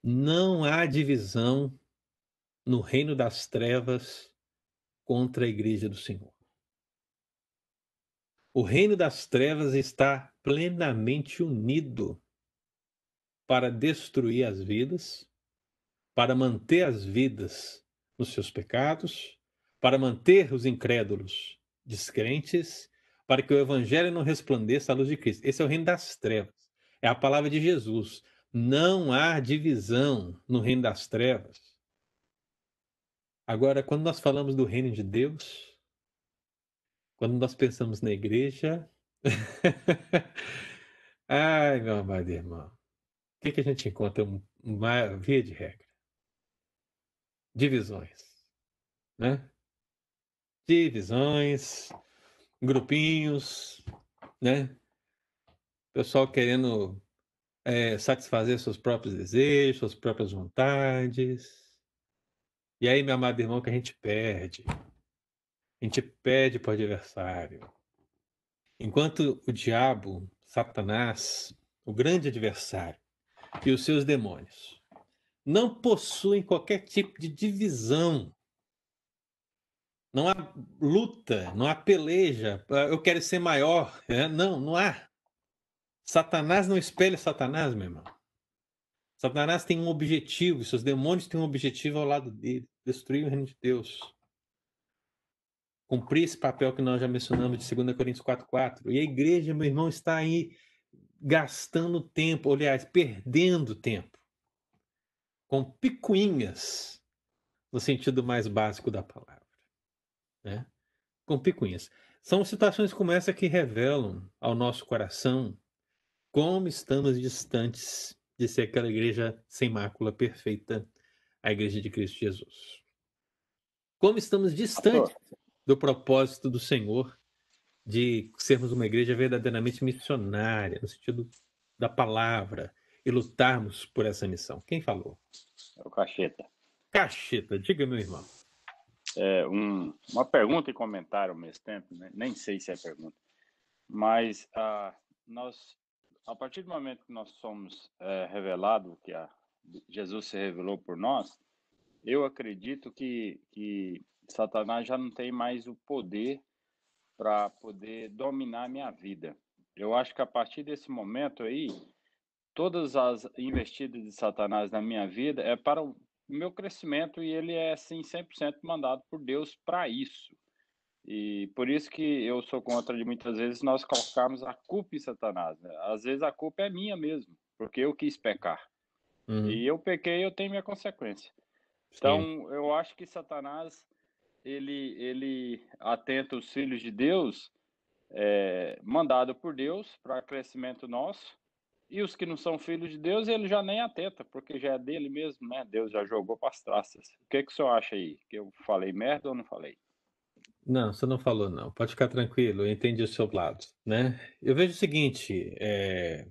não há divisão no reino das trevas contra a igreja do Senhor. O reino das trevas está plenamente unido para destruir as vidas, para manter as vidas nos seus pecados para manter os incrédulos descrentes, para que o evangelho não resplandeça a luz de Cristo. Esse é o reino das trevas. É a palavra de Jesus. Não há divisão no reino das trevas. Agora, quando nós falamos do reino de Deus, quando nós pensamos na igreja. <laughs> Ai, meu amado irmão. O que, que a gente encontra? Uma via de regra. Divisões. Né? Divisões, grupinhos, né? Pessoal querendo é, satisfazer seus próprios desejos, suas próprias vontades. E aí, meu amado irmão, que a gente perde. A gente pede para o adversário. Enquanto o diabo, Satanás, o grande adversário, e os seus demônios não possuem qualquer tipo de divisão não há luta, não há peleja. Eu quero ser maior. É? Não, não há. Satanás não espelha Satanás, meu irmão. Satanás tem um objetivo, seus demônios têm um objetivo ao lado dele: destruir o reino de Deus. Cumprir esse papel que nós já mencionamos de 2 Coríntios 4,4. E a igreja, meu irmão, está aí gastando tempo, aliás, perdendo tempo, com picuinhas, no sentido mais básico da palavra né? com picuinhas. São situações como essa que revelam ao nosso coração como estamos distantes de ser aquela igreja sem mácula perfeita, a igreja de Cristo Jesus. Como estamos distantes do propósito do Senhor de sermos uma igreja verdadeiramente missionária, no sentido da palavra, e lutarmos por essa missão. Quem falou? É o Cacheta. Cacheta, diga, meu irmão é, um, uma pergunta e comentário ao mesmo tempo, né? nem sei se é pergunta, mas ah, nós, a partir do momento que nós somos é, revelados, que a, Jesus se revelou por nós, eu acredito que, que Satanás já não tem mais o poder para poder dominar a minha vida. Eu acho que a partir desse momento aí, todas as investidas de Satanás na minha vida é para o meu crescimento e ele é assim 100% mandado por Deus para isso. E por isso que eu sou contra de muitas vezes nós colocarmos a culpa em Satanás. Né? Às vezes a culpa é minha mesmo, porque eu quis pecar. Uhum. E eu pequei, eu tenho minha consequência. Então, Sim. eu acho que Satanás ele ele atenta os filhos de Deus, é, mandado por Deus para crescimento nosso. E os que não são filhos de Deus, ele já nem atenta, porque já é dele mesmo, né? Deus já jogou para as traças. O que, que o senhor acha aí? Que eu falei merda ou não falei? Não, você não falou, não. Pode ficar tranquilo, eu entendi o seu lado, né? Eu vejo o seguinte, é...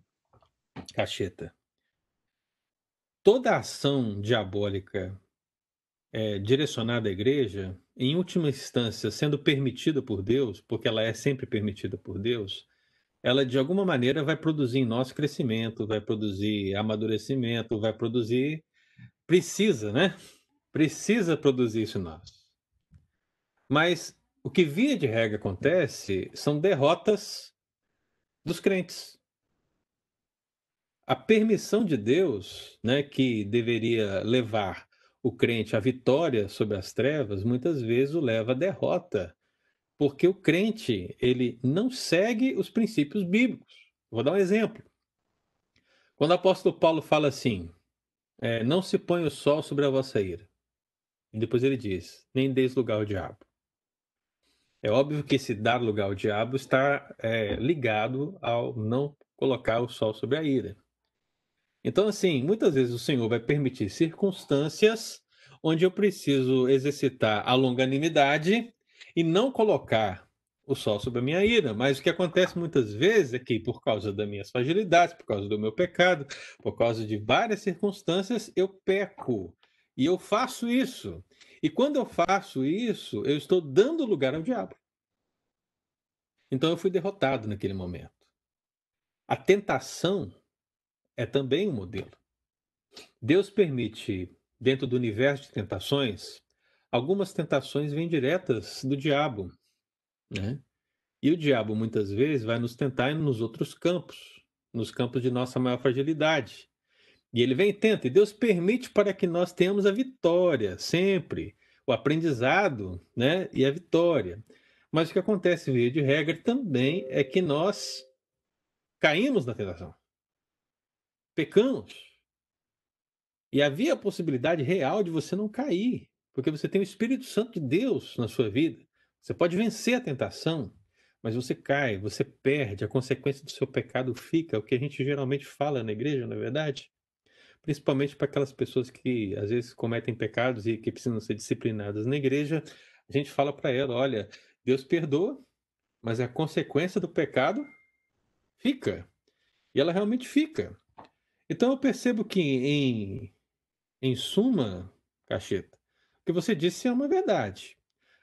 Cacheta. Toda ação diabólica é, direcionada à igreja, em última instância, sendo permitida por Deus, porque ela é sempre permitida por Deus, ela de alguma maneira vai produzir em nós crescimento, vai produzir amadurecimento, vai produzir. Precisa, né? Precisa produzir isso em nós. Mas o que via de regra acontece são derrotas dos crentes. A permissão de Deus, né, que deveria levar o crente à vitória sobre as trevas, muitas vezes o leva à derrota, porque o crente ele não segue os princípios bíblicos. Vou dar um exemplo. Quando o apóstolo Paulo fala assim, é, não se põe o sol sobre a vossa ira. E depois ele diz, nem deis lugar ao diabo. É óbvio que esse dar lugar ao diabo está é, ligado ao não colocar o sol sobre a ira. Então, assim, muitas vezes o Senhor vai permitir circunstâncias onde eu preciso exercitar a longanimidade e não colocar o sol sobre a minha ira. Mas o que acontece muitas vezes é que, por causa das minhas fragilidades, por causa do meu pecado, por causa de várias circunstâncias, eu peco. E eu faço isso. E quando eu faço isso, eu estou dando lugar ao diabo. Então eu fui derrotado naquele momento. A tentação é também um modelo. Deus permite, dentro do universo de tentações, algumas tentações vêm diretas do diabo. Né? E o diabo muitas vezes vai nos tentar nos outros campos, nos campos de nossa maior fragilidade. E ele vem e tenta, e Deus permite para que nós tenhamos a vitória, sempre, o aprendizado né, e a vitória. Mas o que acontece, via de regra, também é que nós caímos na tentação. Pecamos. E havia a possibilidade real de você não cair, porque você tem o Espírito Santo de Deus na sua vida. Você pode vencer a tentação, mas você cai, você perde, a consequência do seu pecado fica, é o que a gente geralmente fala na igreja, não é verdade? principalmente para aquelas pessoas que às vezes cometem pecados e que precisam ser disciplinadas na igreja, a gente fala para ela: olha, Deus perdoa, mas a consequência do pecado fica. E ela realmente fica. Então eu percebo que, em, em suma, Cacheta, que você disse é uma verdade.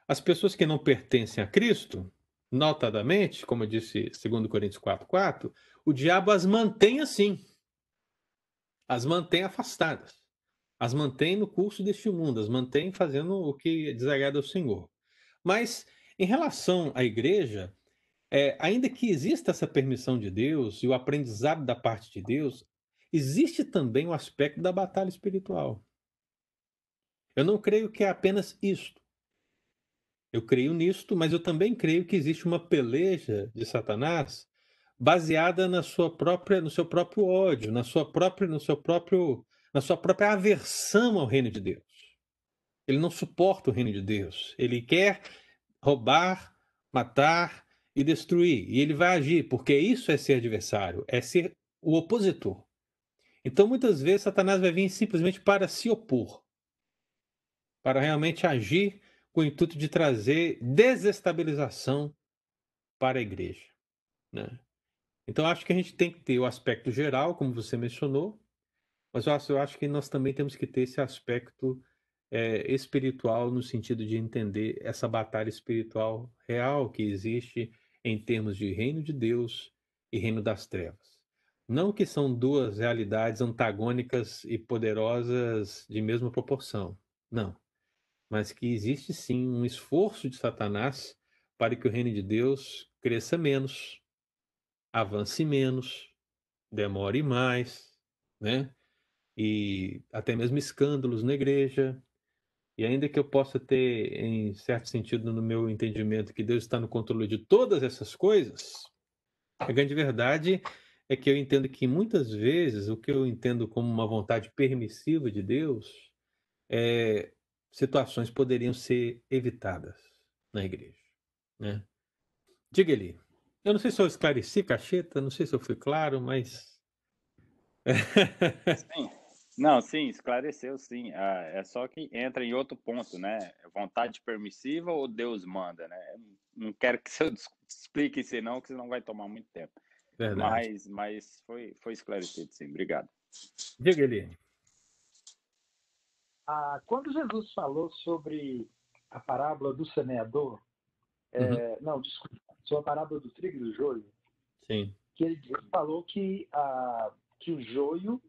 As pessoas que não pertencem a Cristo, notadamente, como eu disse 2 Coríntios 4,4, o diabo as mantém assim as mantém afastadas, as mantém no curso deste mundo, as mantém fazendo o que desagrada ao Senhor. Mas em relação à igreja, é, ainda que exista essa permissão de Deus e o aprendizado da parte de Deus, existe também o aspecto da batalha espiritual. Eu não creio que é apenas isto. Eu creio nisto, mas eu também creio que existe uma peleja de Satanás baseada na sua própria, no seu próprio ódio, na sua própria, no seu próprio, na sua própria aversão ao reino de Deus. Ele não suporta o reino de Deus. Ele quer roubar, matar e destruir. E ele vai agir, porque isso é ser adversário, é ser o opositor. Então, muitas vezes, Satanás vai vir simplesmente para se opor, para realmente agir com o intuito de trazer desestabilização para a igreja. Né? Então, acho que a gente tem que ter o aspecto geral, como você mencionou, mas eu acho, eu acho que nós também temos que ter esse aspecto é, espiritual, no sentido de entender essa batalha espiritual real que existe em termos de reino de Deus e reino das trevas. Não que são duas realidades antagônicas e poderosas de mesma proporção, não. Mas que existe sim um esforço de Satanás para que o reino de Deus cresça menos, avance menos, demore mais, né? E até mesmo escândalos na igreja. E ainda que eu possa ter, em certo sentido, no meu entendimento, que Deus está no controle de todas essas coisas, a grande verdade é que eu entendo que muitas vezes o que eu entendo como uma vontade permissiva de Deus é situações poderiam ser evitadas na igreja, né? Diga ali. Eu não sei se eu esclareci, Cacheta, não sei se eu fui claro, mas. <laughs> sim. Não, sim, esclareceu sim. Ah, é só que entra em outro ponto, né? Vontade permissiva ou Deus manda, né? Não quero que você <laughs> explique isso não, que senão vai tomar muito tempo. Verdade. Mas, mas foi, foi esclarecido, sim. Obrigado. Diga, Eli. Ah, quando Jesus falou sobre a parábola do semeador, é, uhum. é, não, desculpa, sobre a parábola do trigo e do joio, Sim. que ele, ele falou que, a, que o joio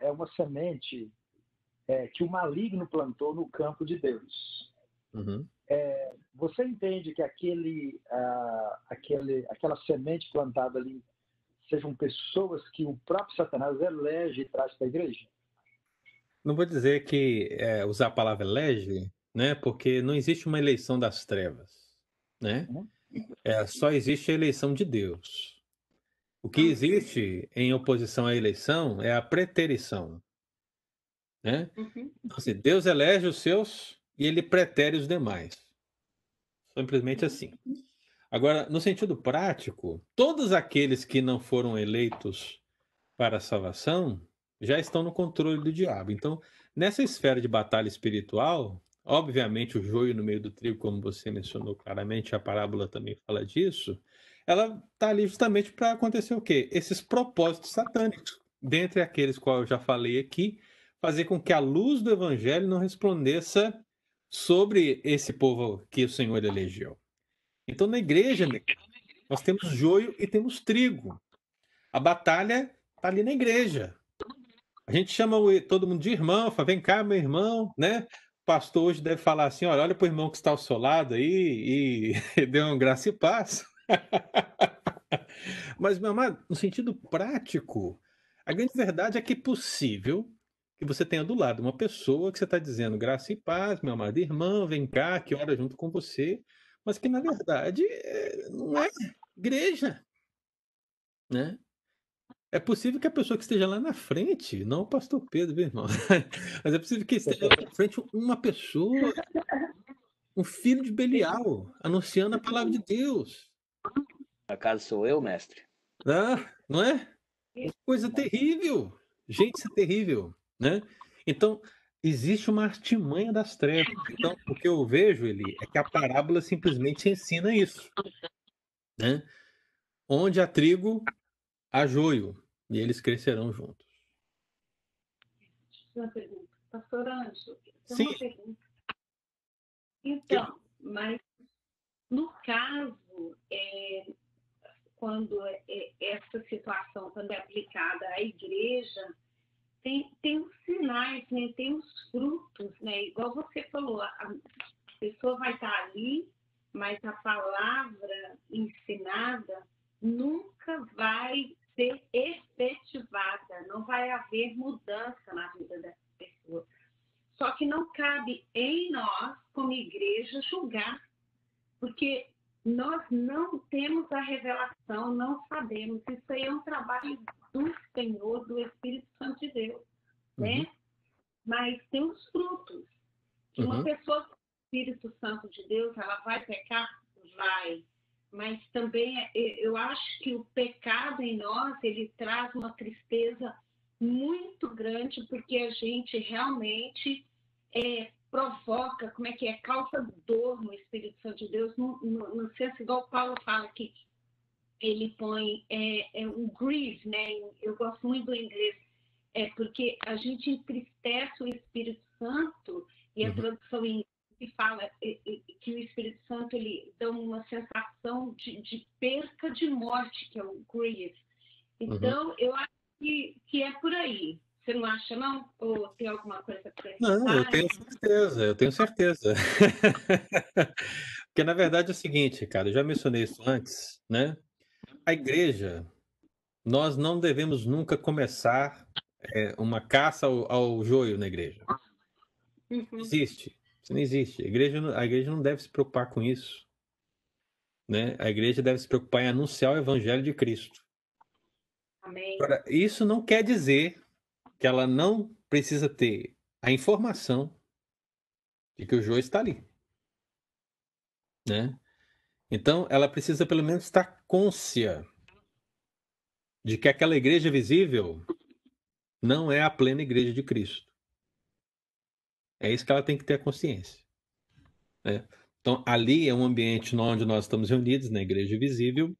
é uma semente é, que o maligno plantou no campo de Deus. Uhum. É, você entende que aquele, aquele, aquela semente plantada ali sejam pessoas que o próprio Satanás elege e traz para a igreja? Não vou dizer que é, usar a palavra elege, né? Porque não existe uma eleição das trevas, né? Uhum. É, só existe a eleição de Deus. O que existe em oposição à eleição é a preterição, né? Uhum. Então, assim, Deus elege os seus e ele pretere os demais. Simplesmente assim. Agora, no sentido prático, todos aqueles que não foram eleitos para a salvação já estão no controle do diabo. Então, nessa esfera de batalha espiritual, obviamente o joio no meio do trigo, como você mencionou claramente, a parábola também fala disso, ela está ali justamente para acontecer o quê? Esses propósitos satânicos, dentre aqueles quais eu já falei aqui, fazer com que a luz do evangelho não resplandeça sobre esse povo que o Senhor elegeu. Então, na igreja, nós temos joio e temos trigo. A batalha está ali na igreja. A gente chama todo mundo de irmão, fala, vem cá, meu irmão, né? O pastor hoje deve falar assim: olha, olha para o irmão que está ao seu lado aí e <laughs> dê um graça e paz. <laughs> Mas, meu amado, no sentido prático, a grande verdade é que é possível que você tenha do lado uma pessoa que você está dizendo graça e paz, meu amado irmão, vem cá, que ora junto com você, mas que na verdade é, não é igreja, né? É possível que a pessoa que esteja lá na frente, não o pastor Pedro, meu irmão, <laughs> mas é possível que esteja lá na frente uma pessoa, um filho de Belial, anunciando a palavra de Deus. Acaso sou eu, mestre? Ah, não é? Coisa terrível. Gente, isso é terrível. Né? Então, existe uma artimanha das trevas. Então, o que eu vejo, ele, é que a parábola simplesmente ensina isso. Né? Onde há trigo, há joio, e eles crescerão juntos. Uma pergunta. Pastor Anjo, Sim. uma pergunta. Então, mas no caso, é, quando é, essa situação quando é aplicada à igreja, tem, tem os sinais, né? tem os frutos, né? Igual você falou, a pessoa vai estar ali, mas a palavra ensinada nunca vai ser efetivada, não vai haver mudança na vida dessa pessoa. Só que não cabe em nós, como igreja, julgar, porque nós não temos a revelação, não sabemos. Isso aí é um trabalho do Senhor, do Espírito Santo de Deus, né? Uhum. Mas tem os frutos. Uhum. Uma pessoa com o Espírito Santo de Deus, ela vai pecar? Vai. Mas também é, eu acho que o pecado em nós, ele traz uma tristeza muito grande, porque a gente realmente é, provoca, como é que é, causa dor no Espírito Santo de Deus, no, no, no senso igual Paulo fala que ele põe é, é um grieve, né? Eu gosto muito do inglês, é porque a gente entristece o Espírito Santo e a uhum. tradução em que fala que o Espírito Santo ele dá uma sensação de, de perca de morte, que é o. Uhum. Então, uhum. eu acho que, que é por aí. Você não acha, não? Ou tem alguma coisa para Não, eu tenho certeza, eu tenho certeza. <laughs> Porque na verdade é o seguinte, cara, eu já mencionei isso antes, né? A igreja, nós não devemos nunca começar é, uma caça ao, ao joio na igreja. Uhum. Existe. Isso não existe. A igreja, a igreja não deve se preocupar com isso. Né? A igreja deve se preocupar em anunciar o evangelho de Cristo. Amém. Agora, isso não quer dizer que ela não precisa ter a informação de que o joio está ali. Né? Então, ela precisa pelo menos estar côncia de que aquela igreja visível não é a plena igreja de Cristo. É isso que ela tem que ter a consciência. Né? Então, ali é um ambiente onde nós estamos reunidos, na igreja visível,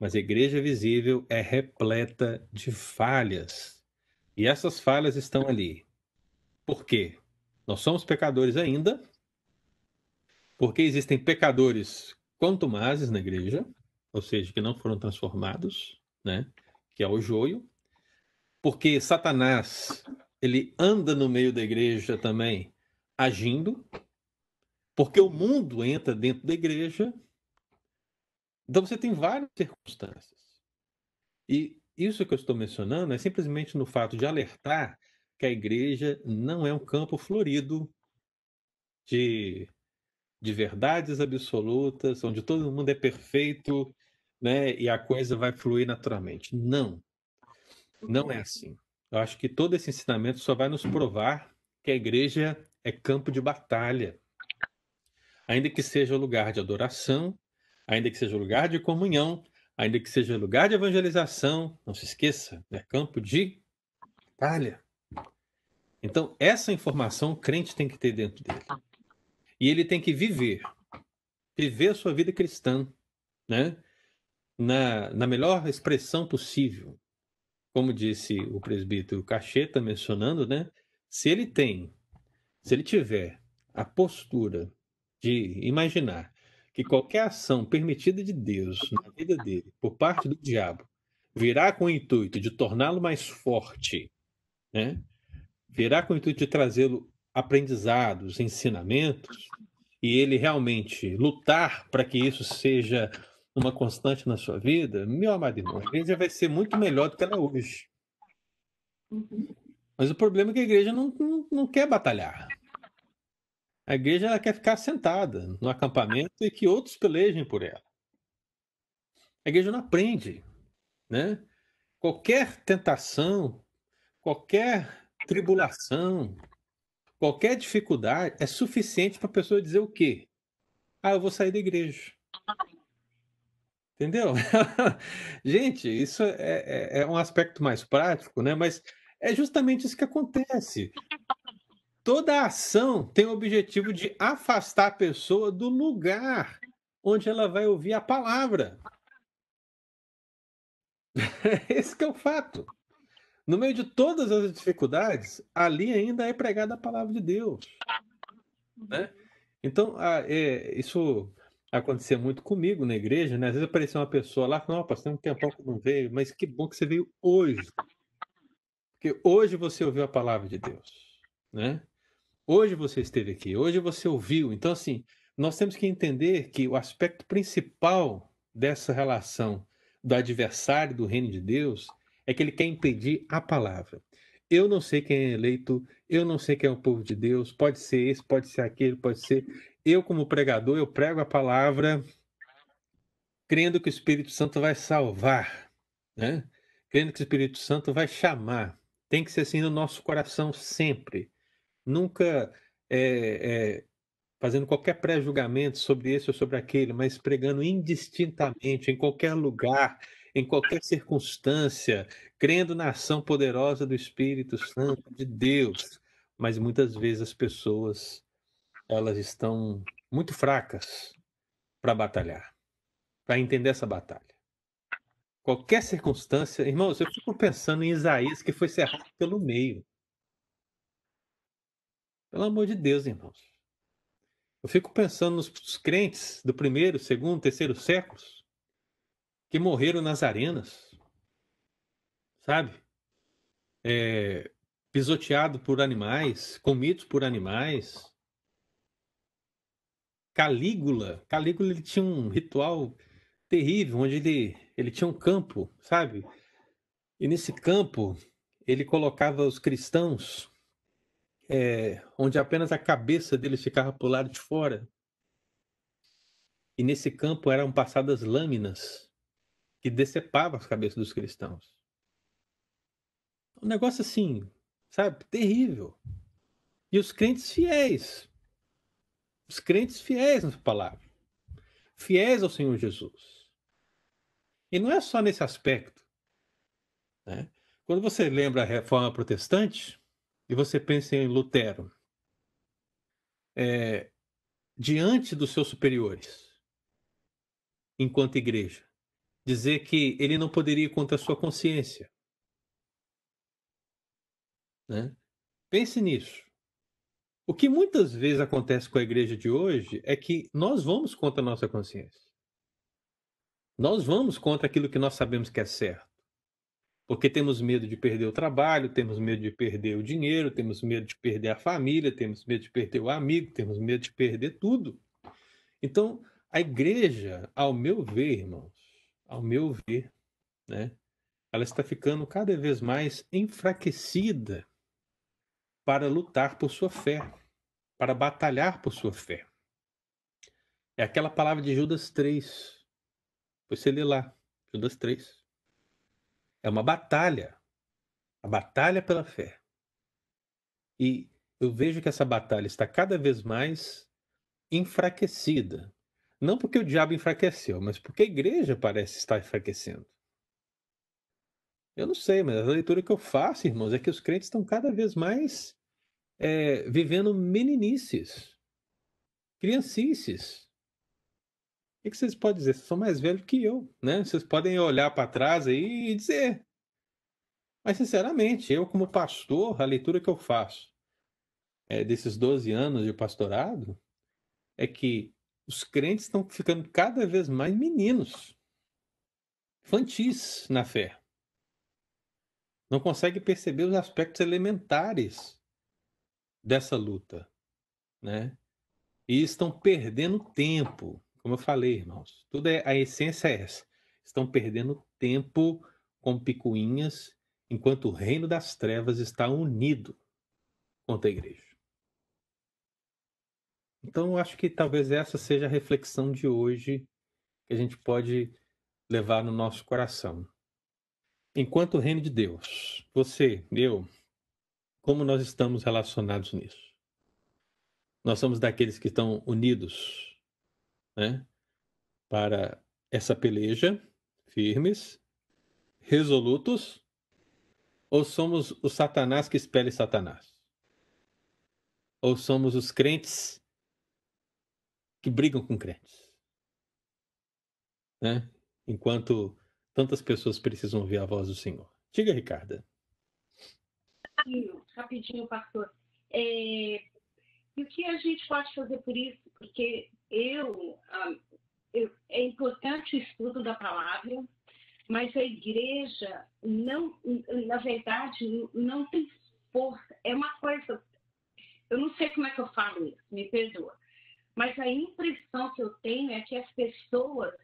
mas a igreja visível é repleta de falhas. E essas falhas estão ali. Por quê? Nós somos pecadores ainda, porque existem pecadores contumazes na igreja, ou seja, que não foram transformados, né? que é o joio, porque Satanás ele anda no meio da igreja também agindo, porque o mundo entra dentro da igreja. Então você tem várias circunstâncias. E isso que eu estou mencionando é simplesmente no fato de alertar que a igreja não é um campo florido de, de verdades absolutas, onde todo mundo é perfeito, né, e a coisa vai fluir naturalmente. Não. Não é assim. Eu acho que todo esse ensinamento só vai nos provar que a igreja é campo de batalha. Ainda que seja lugar de adoração, ainda que seja lugar de comunhão, ainda que seja lugar de evangelização, não se esqueça, é campo de batalha. Então, essa informação o crente tem que ter dentro dele. E ele tem que viver, viver a sua vida cristã, né? Na, na melhor expressão possível como disse o presbítero Cacheta mencionando, né? Se ele tem, se ele tiver a postura de imaginar que qualquer ação permitida de Deus na vida dele, por parte do diabo, virá com o intuito de torná-lo mais forte, né? Virá com o intuito de trazê-lo aprendizados, ensinamentos, e ele realmente lutar para que isso seja uma constante na sua vida, meu amado irmão, a igreja vai ser muito melhor do que ela é hoje. Uhum. Mas o problema é que a igreja não, não, não quer batalhar. A igreja ela quer ficar sentada no acampamento e que outros pelejem por ela. A igreja não aprende, né? Qualquer tentação, qualquer tribulação, qualquer dificuldade é suficiente para a pessoa dizer o quê? Ah, eu vou sair da igreja. Entendeu? <laughs> Gente, isso é, é, é, um aspecto mais prático, né? Mas é justamente isso que acontece. Toda ação tem o objetivo de afastar a pessoa do lugar onde ela vai ouvir a palavra. <laughs> Esse é o fato. No meio de todas as dificuldades, ali ainda é pregada a palavra de Deus. Né? Então, é, isso acontecia muito comigo na igreja, né? Às vezes aparecia uma pessoa lá, não, pastor, um tempão que não veio, mas que bom que você veio hoje. Porque hoje você ouviu a palavra de Deus, né? Hoje você esteve aqui, hoje você ouviu. Então, assim, nós temos que entender que o aspecto principal dessa relação do adversário do reino de Deus é que ele quer impedir a palavra. Eu não sei quem é eleito, eu não sei quem é o povo de Deus, pode ser esse, pode ser aquele, pode ser eu, como pregador, eu prego a palavra crendo que o Espírito Santo vai salvar, né? crendo que o Espírito Santo vai chamar. Tem que ser assim no nosso coração sempre. Nunca é, é, fazendo qualquer pré-julgamento sobre esse ou sobre aquele, mas pregando indistintamente, em qualquer lugar, em qualquer circunstância, crendo na ação poderosa do Espírito Santo de Deus. Mas muitas vezes as pessoas elas estão muito fracas para batalhar, para entender essa batalha. Qualquer circunstância, irmãos, eu fico pensando em Isaías que foi cerrado pelo meio. Pelo amor de Deus, irmãos. Eu fico pensando nos crentes do primeiro, segundo, terceiro séculos que morreram nas arenas, sabe? É, pisoteado por animais, comidos por animais, Calígula, Calígula ele tinha um ritual terrível, onde ele, ele tinha um campo, sabe? E nesse campo ele colocava os cristãos é, onde apenas a cabeça deles ficava para o lado de fora. E nesse campo eram passadas lâminas que decepavam as cabeças dos cristãos. Um negócio assim, sabe? Terrível. E os crentes fiéis. Os crentes fiéis na palavra. Fiéis ao Senhor Jesus. E não é só nesse aspecto. Né? Quando você lembra a reforma protestante, e você pensa em Lutero, é, diante dos seus superiores, enquanto igreja, dizer que ele não poderia ir contra a sua consciência. Né? Pense nisso. O que muitas vezes acontece com a igreja de hoje é que nós vamos contra a nossa consciência. Nós vamos contra aquilo que nós sabemos que é certo porque temos medo de perder o trabalho, temos medo de perder o dinheiro, temos medo de perder a família, temos medo de perder o amigo, temos medo de perder tudo. Então, a igreja, ao meu ver, irmãos, ao meu ver, né, ela está ficando cada vez mais enfraquecida para lutar por sua fé, para batalhar por sua fé. É aquela palavra de Judas 3. Você lê lá, Judas 3. É uma batalha. A batalha pela fé. E eu vejo que essa batalha está cada vez mais enfraquecida. Não porque o diabo enfraqueceu, mas porque a igreja parece estar enfraquecendo. Eu não sei, mas a leitura que eu faço, irmãos, é que os crentes estão cada vez mais é, vivendo meninices, criancices. O que vocês podem dizer? Vocês são mais velhos que eu, né? Vocês podem olhar para trás aí e dizer. Mas, sinceramente, eu, como pastor, a leitura que eu faço é, desses 12 anos de pastorado é que os crentes estão ficando cada vez mais meninos, infantis na fé. Não conseguem perceber os aspectos elementares dessa luta, né? E estão perdendo tempo como eu falei, irmãos, tudo é a essência é essa. Estão perdendo tempo com picuinhas, enquanto o reino das trevas está unido contra a igreja. Então, eu acho que talvez essa seja a reflexão de hoje que a gente pode levar no nosso coração. Enquanto o reino de Deus, você, eu, como nós estamos relacionados nisso? Nós somos daqueles que estão unidos né, para essa peleja, firmes, resolutos, ou somos o Satanás que espere Satanás? Ou somos os crentes que brigam com crentes? Né? Enquanto tantas pessoas precisam ouvir a voz do Senhor. Diga, Ricardo. Rapidinho, rapidinho, pastor. É, e o que a gente pode fazer por isso? Porque eu, ah, eu, é importante o estudo da palavra, mas a igreja não, na verdade, não tem força. É uma coisa, eu não sei como é que eu falo isso, me perdoa, mas a impressão que eu tenho é que as pessoas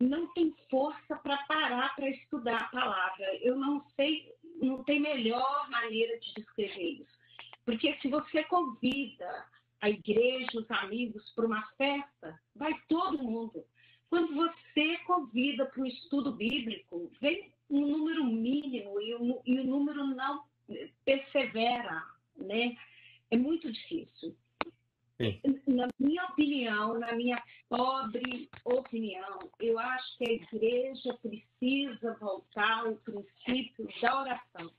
não têm força para parar para estudar a palavra. Eu não sei, não tem melhor maneira de descrever isso. Porque se você convida a igreja, os amigos para uma festa, vai todo mundo. Quando você convida para o estudo bíblico, vem um número mínimo e o, e o número não persevera, né? É muito difícil. Sim. Na minha opinião, na minha pobre opinião, eu acho que a igreja precisa voltar ao princípio da oração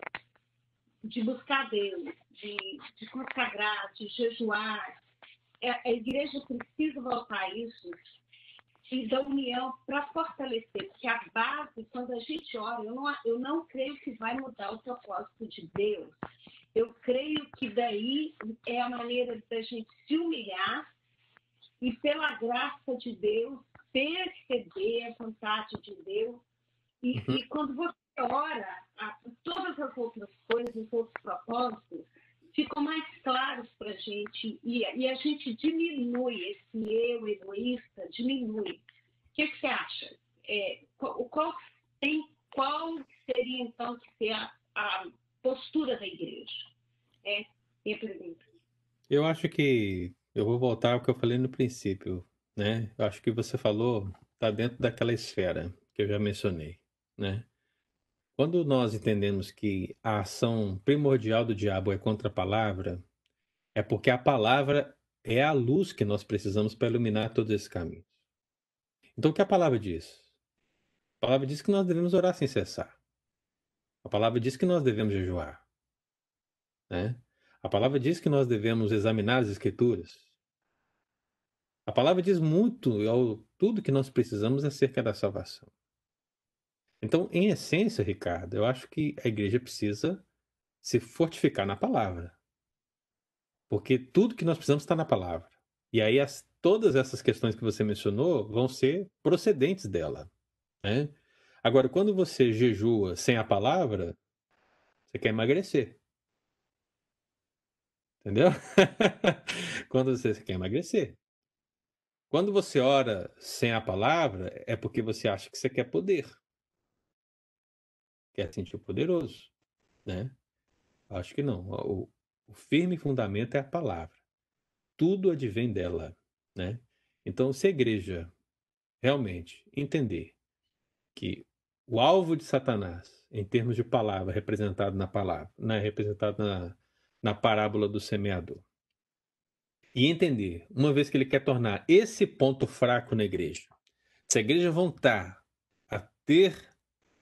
de buscar Deus, de, de consagrar, de jejuar. É, a igreja precisa voltar a isso e da união para fortalecer, porque a base, quando a gente ora, eu não, eu não creio que vai mudar o propósito de Deus. Eu creio que daí é a maneira da gente se humilhar e, pela graça de Deus, perceber a vontade de Deus. E, uhum. e quando você ora, todas as outras coisas, os outros propósitos, ficam mais claros para a gente e, e, a gente diminui esse eu egoísta, diminui. O que, que você acha? É, qual, qual, tem, qual seria então que ser a, a postura da igreja? É minha pergunta. Eu acho que eu vou voltar ao que eu falei no princípio, né? Eu acho que você falou está dentro daquela esfera que eu já mencionei, né? Quando nós entendemos que a ação primordial do diabo é contra a palavra, é porque a palavra é a luz que nós precisamos para iluminar todos esses caminhos. Então, o que a palavra diz? A palavra diz que nós devemos orar sem cessar. A palavra diz que nós devemos jejuar. Né? A palavra diz que nós devemos examinar as Escrituras. A palavra diz muito, tudo que nós precisamos acerca da salvação. Então, em essência, Ricardo, eu acho que a igreja precisa se fortificar na palavra. Porque tudo que nós precisamos está na palavra. E aí as, todas essas questões que você mencionou vão ser procedentes dela. Né? Agora, quando você jejua sem a palavra, você quer emagrecer. Entendeu? <laughs> quando você quer emagrecer. Quando você ora sem a palavra, é porque você acha que você quer poder quer sentir poderoso, né? Acho que não. O, o firme fundamento é a palavra. Tudo advém dela, né? Então, se a igreja realmente entender que o alvo de Satanás, em termos de palavra, representado na palavra, né, representado na, na parábola do semeador, e entender, uma vez que ele quer tornar esse ponto fraco na igreja, se a igreja voltar a ter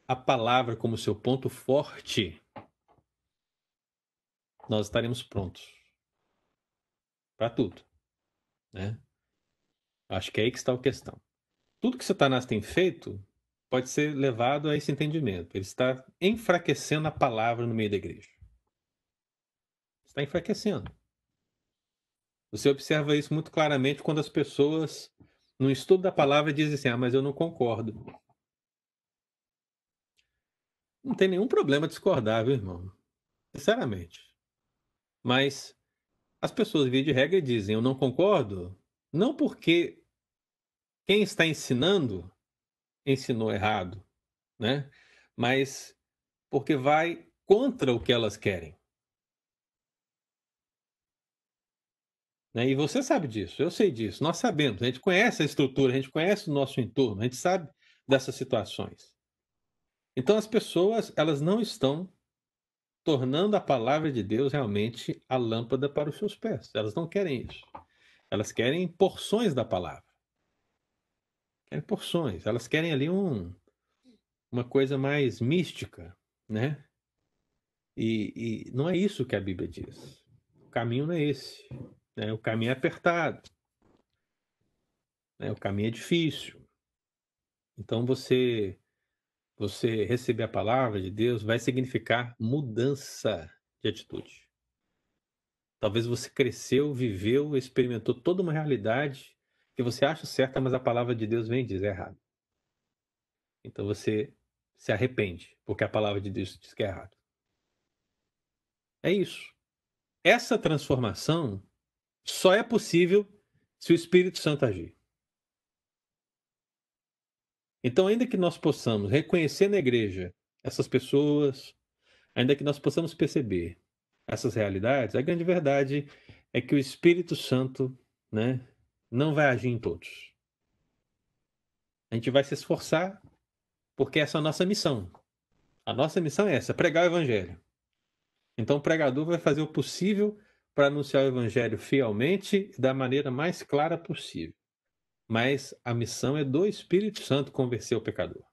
a palavra como seu ponto forte, nós estaremos prontos para tudo, né? Acho que é aí que está a questão. Tudo que Satanás tem feito pode ser levado a esse entendimento. Ele está enfraquecendo a palavra no meio da igreja. Está enfraquecendo. Você observa isso muito claramente quando as pessoas, no estudo da palavra, dizem assim: Ah, mas eu não concordo. Não tem nenhum problema discordar, viu, irmão? Sinceramente. Mas as pessoas, via de regra, dizem: Eu não concordo, não porque quem está ensinando ensinou errado, né? Mas porque vai contra o que elas querem. Né? E você sabe disso, eu sei disso, nós sabemos, a gente conhece a estrutura, a gente conhece o nosso entorno, a gente sabe dessas situações. Então as pessoas, elas não estão tornando a palavra de Deus realmente a lâmpada para os seus pés. Elas não querem isso. Elas querem porções da palavra. Querem porções. Elas querem ali um, uma coisa mais mística, né? E, e não é isso que a Bíblia diz. O caminho não é esse. Né? O caminho é apertado. Né? O caminho é difícil. Então você você receber a palavra de Deus vai significar mudança de atitude. Talvez você cresceu, viveu, experimentou toda uma realidade que você acha certa, mas a palavra de Deus vem e diz é errado. Então você se arrepende, porque a palavra de Deus diz que é errado. É isso. Essa transformação só é possível se o Espírito Santo agir. Então, ainda que nós possamos reconhecer na igreja essas pessoas, ainda que nós possamos perceber essas realidades, a grande verdade é que o Espírito Santo né, não vai agir em todos. A gente vai se esforçar, porque essa é a nossa missão. A nossa missão é essa: pregar o Evangelho. Então, o pregador vai fazer o possível para anunciar o Evangelho fielmente e da maneira mais clara possível mas a missão é do Espírito Santo convencer o pecador.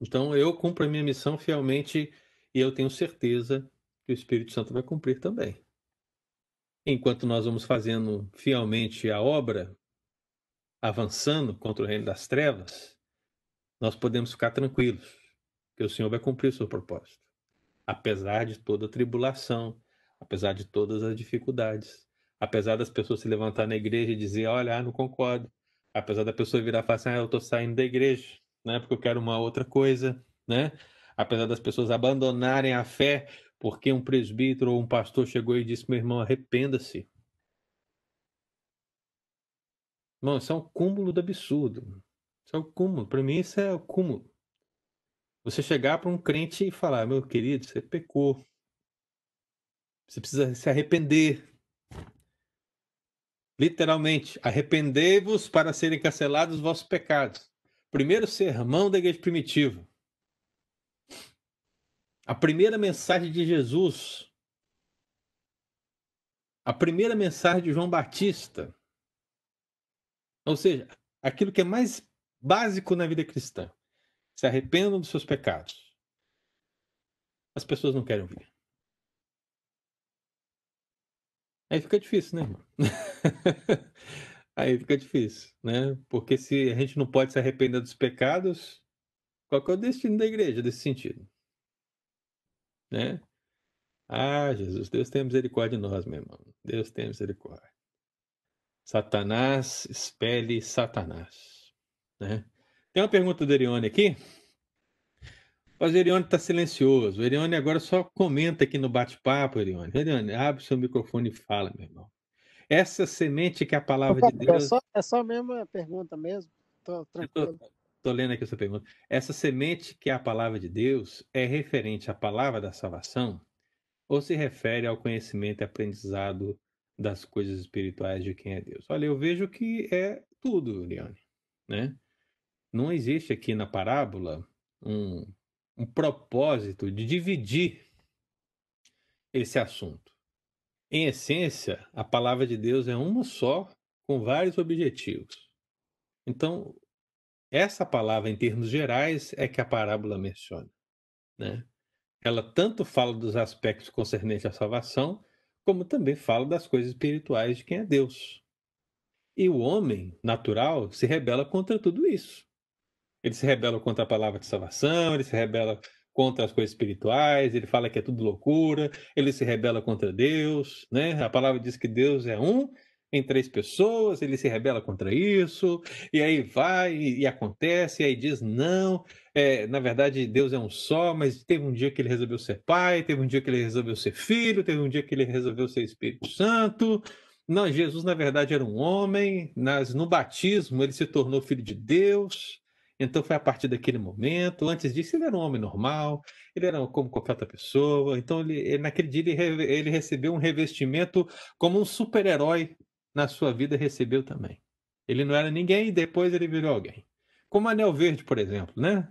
Então eu cumpro a minha missão fielmente e eu tenho certeza que o Espírito Santo vai cumprir também. Enquanto nós vamos fazendo fielmente a obra, avançando contra o reino das trevas, nós podemos ficar tranquilos, que o Senhor vai cumprir o seu propósito. Apesar de toda a tribulação, apesar de todas as dificuldades, apesar das pessoas se levantar na igreja e dizer, olha, ah, não concordo. Apesar da pessoa virar e falar assim, ah, eu estou saindo da igreja, né? Porque eu quero uma outra coisa, né? Apesar das pessoas abandonarem a fé porque um presbítero ou um pastor chegou e disse: meu irmão, arrependa-se. Irmão, isso é um cúmulo do absurdo. Isso é o um cúmulo. Para mim, isso é o cúmulo. Você chegar para um crente e falar: meu querido, você pecou. Você precisa se arrepender. Literalmente, arrependei-vos para serem cancelados os vossos pecados. Primeiro sermão da igreja primitiva. A primeira mensagem de Jesus. A primeira mensagem de João Batista. Ou seja, aquilo que é mais básico na vida cristã. Se arrependam dos seus pecados. As pessoas não querem ouvir. Aí fica difícil, né? <laughs> Aí fica difícil, né? Porque se a gente não pode se arrepender dos pecados, qual é o destino da igreja nesse sentido? Né? Ah, Jesus, Deus tem misericórdia de nós, meu irmão. Deus tem misericórdia. Satanás expele Satanás. Né? Tem uma pergunta do Erione aqui. Mas o Erione está silencioso. O Erione agora só comenta aqui no bate-papo, Erione. Erione, abre seu microfone e fala, meu irmão. Essa semente que é a palavra de Deus. É só, é só a mesma pergunta mesmo. Tô tranquilo. Estou lendo aqui essa pergunta. Essa semente que é a palavra de Deus é referente à palavra da salvação ou se refere ao conhecimento e aprendizado das coisas espirituais de quem é Deus? Olha, eu vejo que é tudo, Eliane. Né? Não existe aqui na parábola um um propósito de dividir esse assunto. Em essência, a palavra de Deus é uma só, com vários objetivos. Então, essa palavra, em termos gerais, é que a parábola menciona. Né? Ela tanto fala dos aspectos concernentes à salvação, como também fala das coisas espirituais de quem é Deus. E o homem natural se rebela contra tudo isso. Ele se rebela contra a palavra de salvação, ele se rebela contra as coisas espirituais, ele fala que é tudo loucura, ele se rebela contra Deus, né? A palavra diz que Deus é um em três pessoas, ele se rebela contra isso, e aí vai e, e acontece, e aí diz não, é, na verdade Deus é um só, mas teve um dia que ele resolveu ser pai, teve um dia que ele resolveu ser filho, teve um dia que ele resolveu ser Espírito Santo. Não, Jesus na verdade era um homem, no batismo ele se tornou filho de Deus. Então foi a partir daquele momento. Antes disso, ele era um homem normal, ele era como qualquer outra pessoa. Então, ele, ele naquele dia, ele, ele recebeu um revestimento como um super-herói na sua vida recebeu também. Ele não era ninguém e depois ele virou alguém. Como Anel Verde, por exemplo, né?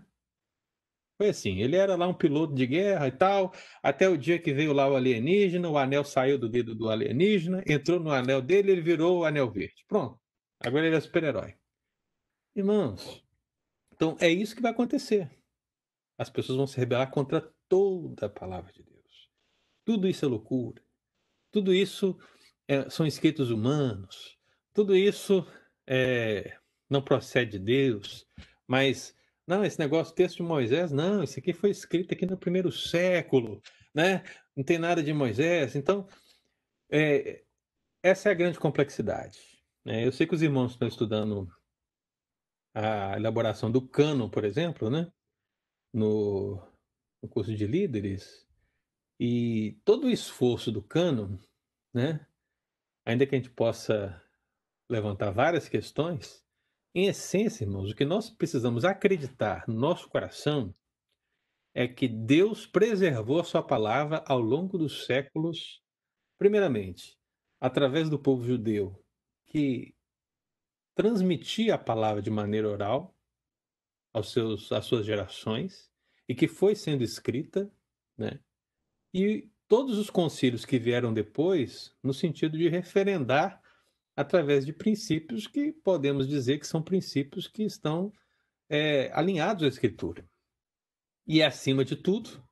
Foi assim, ele era lá um piloto de guerra e tal, até o dia que veio lá o alienígena, o anel saiu do dedo do alienígena, entrou no anel dele, ele virou o Anel Verde. Pronto. Agora ele é super-herói. Irmãos, então é isso que vai acontecer. As pessoas vão se rebelar contra toda a palavra de Deus. Tudo isso é loucura. Tudo isso é, são escritos humanos. Tudo isso é, não procede de Deus. Mas, não, esse negócio, texto de Moisés, não, isso aqui foi escrito aqui no primeiro século, né? Não tem nada de Moisés. Então, é, essa é a grande complexidade. Né? Eu sei que os irmãos estão estudando a elaboração do cano, por exemplo, né? no, no curso de líderes, e todo o esforço do cano, né? ainda que a gente possa levantar várias questões, em essência, irmãos, o que nós precisamos acreditar no nosso coração é que Deus preservou a sua palavra ao longo dos séculos, primeiramente, através do povo judeu, que transmitia a palavra de maneira oral aos seus, às suas gerações e que foi sendo escrita, né? E todos os concílios que vieram depois, no sentido de referendar através de princípios que podemos dizer que são princípios que estão é, alinhados à Escritura. E, acima de tudo,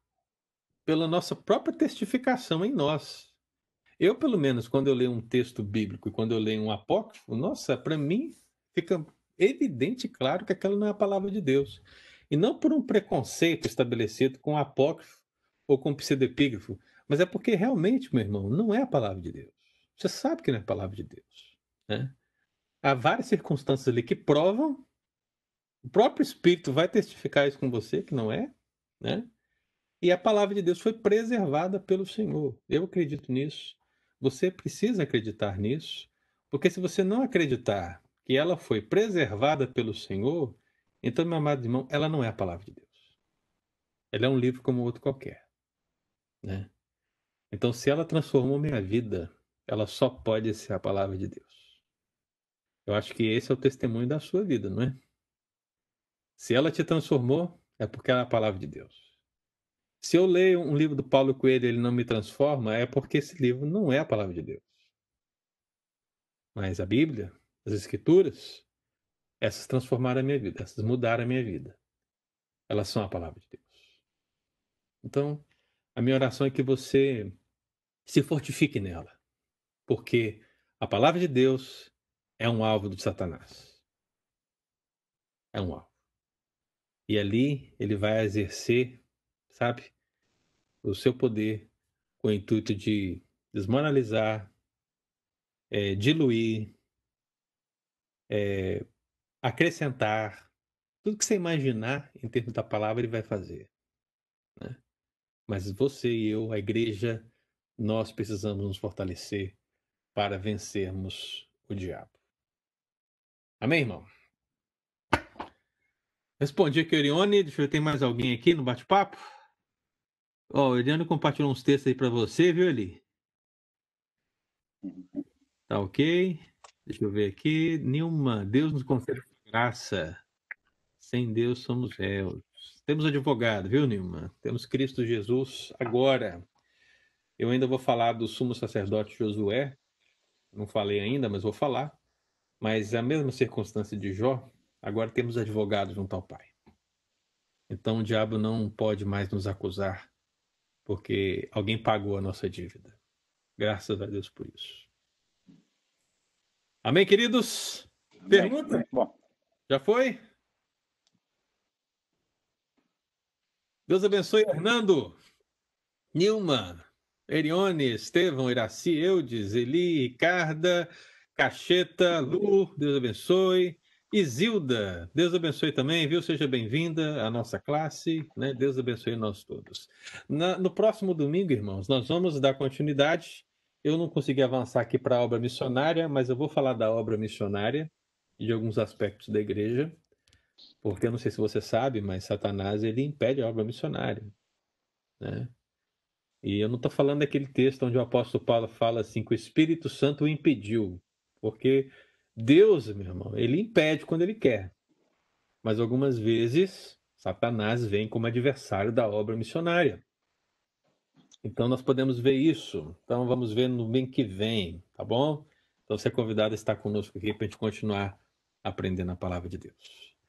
pela nossa própria testificação em nós. Eu, pelo menos, quando eu leio um texto bíblico e quando eu leio um apócrifo, nossa, para mim fica evidente e claro que aquela não é a palavra de Deus. E não por um preconceito estabelecido com apócrifo ou com pseudepígrafo, mas é porque realmente, meu irmão, não é a palavra de Deus. Você sabe que não é a palavra de Deus. Né? Há várias circunstâncias ali que provam, o próprio Espírito vai testificar isso com você, que não é, né? E a palavra de Deus foi preservada pelo Senhor. Eu acredito nisso. Você precisa acreditar nisso, porque se você não acreditar que ela foi preservada pelo Senhor, então, meu amado irmão, ela não é a palavra de Deus. Ela é um livro como outro qualquer. Né? Então, se ela transformou minha vida, ela só pode ser a palavra de Deus. Eu acho que esse é o testemunho da sua vida, não é? Se ela te transformou, é porque ela é a palavra de Deus. Se eu leio um livro do Paulo Coelho e ele não me transforma, é porque esse livro não é a palavra de Deus. Mas a Bíblia, as Escrituras, essas transformaram a minha vida, essas mudaram a minha vida. Elas são a palavra de Deus. Então, a minha oração é que você se fortifique nela, porque a palavra de Deus é um alvo do Satanás. É um alvo. E ali ele vai exercer, sabe, o seu poder com o intuito de desmoralizar, é, diluir, é, acrescentar, tudo que você imaginar em termos da palavra ele vai fazer. Né? Mas você e eu, a igreja, nós precisamos nos fortalecer para vencermos o diabo. Amém, irmão? Respondi aqui, Orione. Deixa eu ver, tem mais alguém aqui no bate-papo? Ó, o Eliane compartilhou uns textos aí para você, viu, Eli? Tá ok. Deixa eu ver aqui. Nilma, Deus nos concede graça. Sem Deus somos réus. Temos advogado, viu, Nilma? Temos Cristo Jesus agora. Eu ainda vou falar do sumo sacerdote Josué. Não falei ainda, mas vou falar. Mas a mesma circunstância de Jó, agora temos advogado junto ao Pai. Então o diabo não pode mais nos acusar porque alguém pagou a nossa dívida. Graças a Deus por isso. Amém, queridos? Pergunta? Bom. Já foi? Deus abençoe, Hernando, Nilma, Erione, Estevão, Iraci, Eudes, Eli, Ricarda, Cacheta, Lu, Deus abençoe. Isilda, Deus abençoe também, viu? Seja bem-vinda à nossa classe, né? Deus abençoe nós todos. Na, no próximo domingo, irmãos, nós vamos dar continuidade. Eu não consegui avançar aqui para a obra missionária, mas eu vou falar da obra missionária e de alguns aspectos da igreja, porque eu não sei se você sabe, mas Satanás ele impede a obra missionária, né? E eu não estou falando daquele texto onde o apóstolo Paulo fala assim que o Espírito Santo o impediu, porque Deus, meu irmão, ele impede quando ele quer. Mas algumas vezes Satanás vem como adversário da obra missionária. Então nós podemos ver isso. Então vamos ver no bem que vem, tá bom? Então você é convidado a estar conosco aqui para a gente continuar aprendendo a palavra de Deus.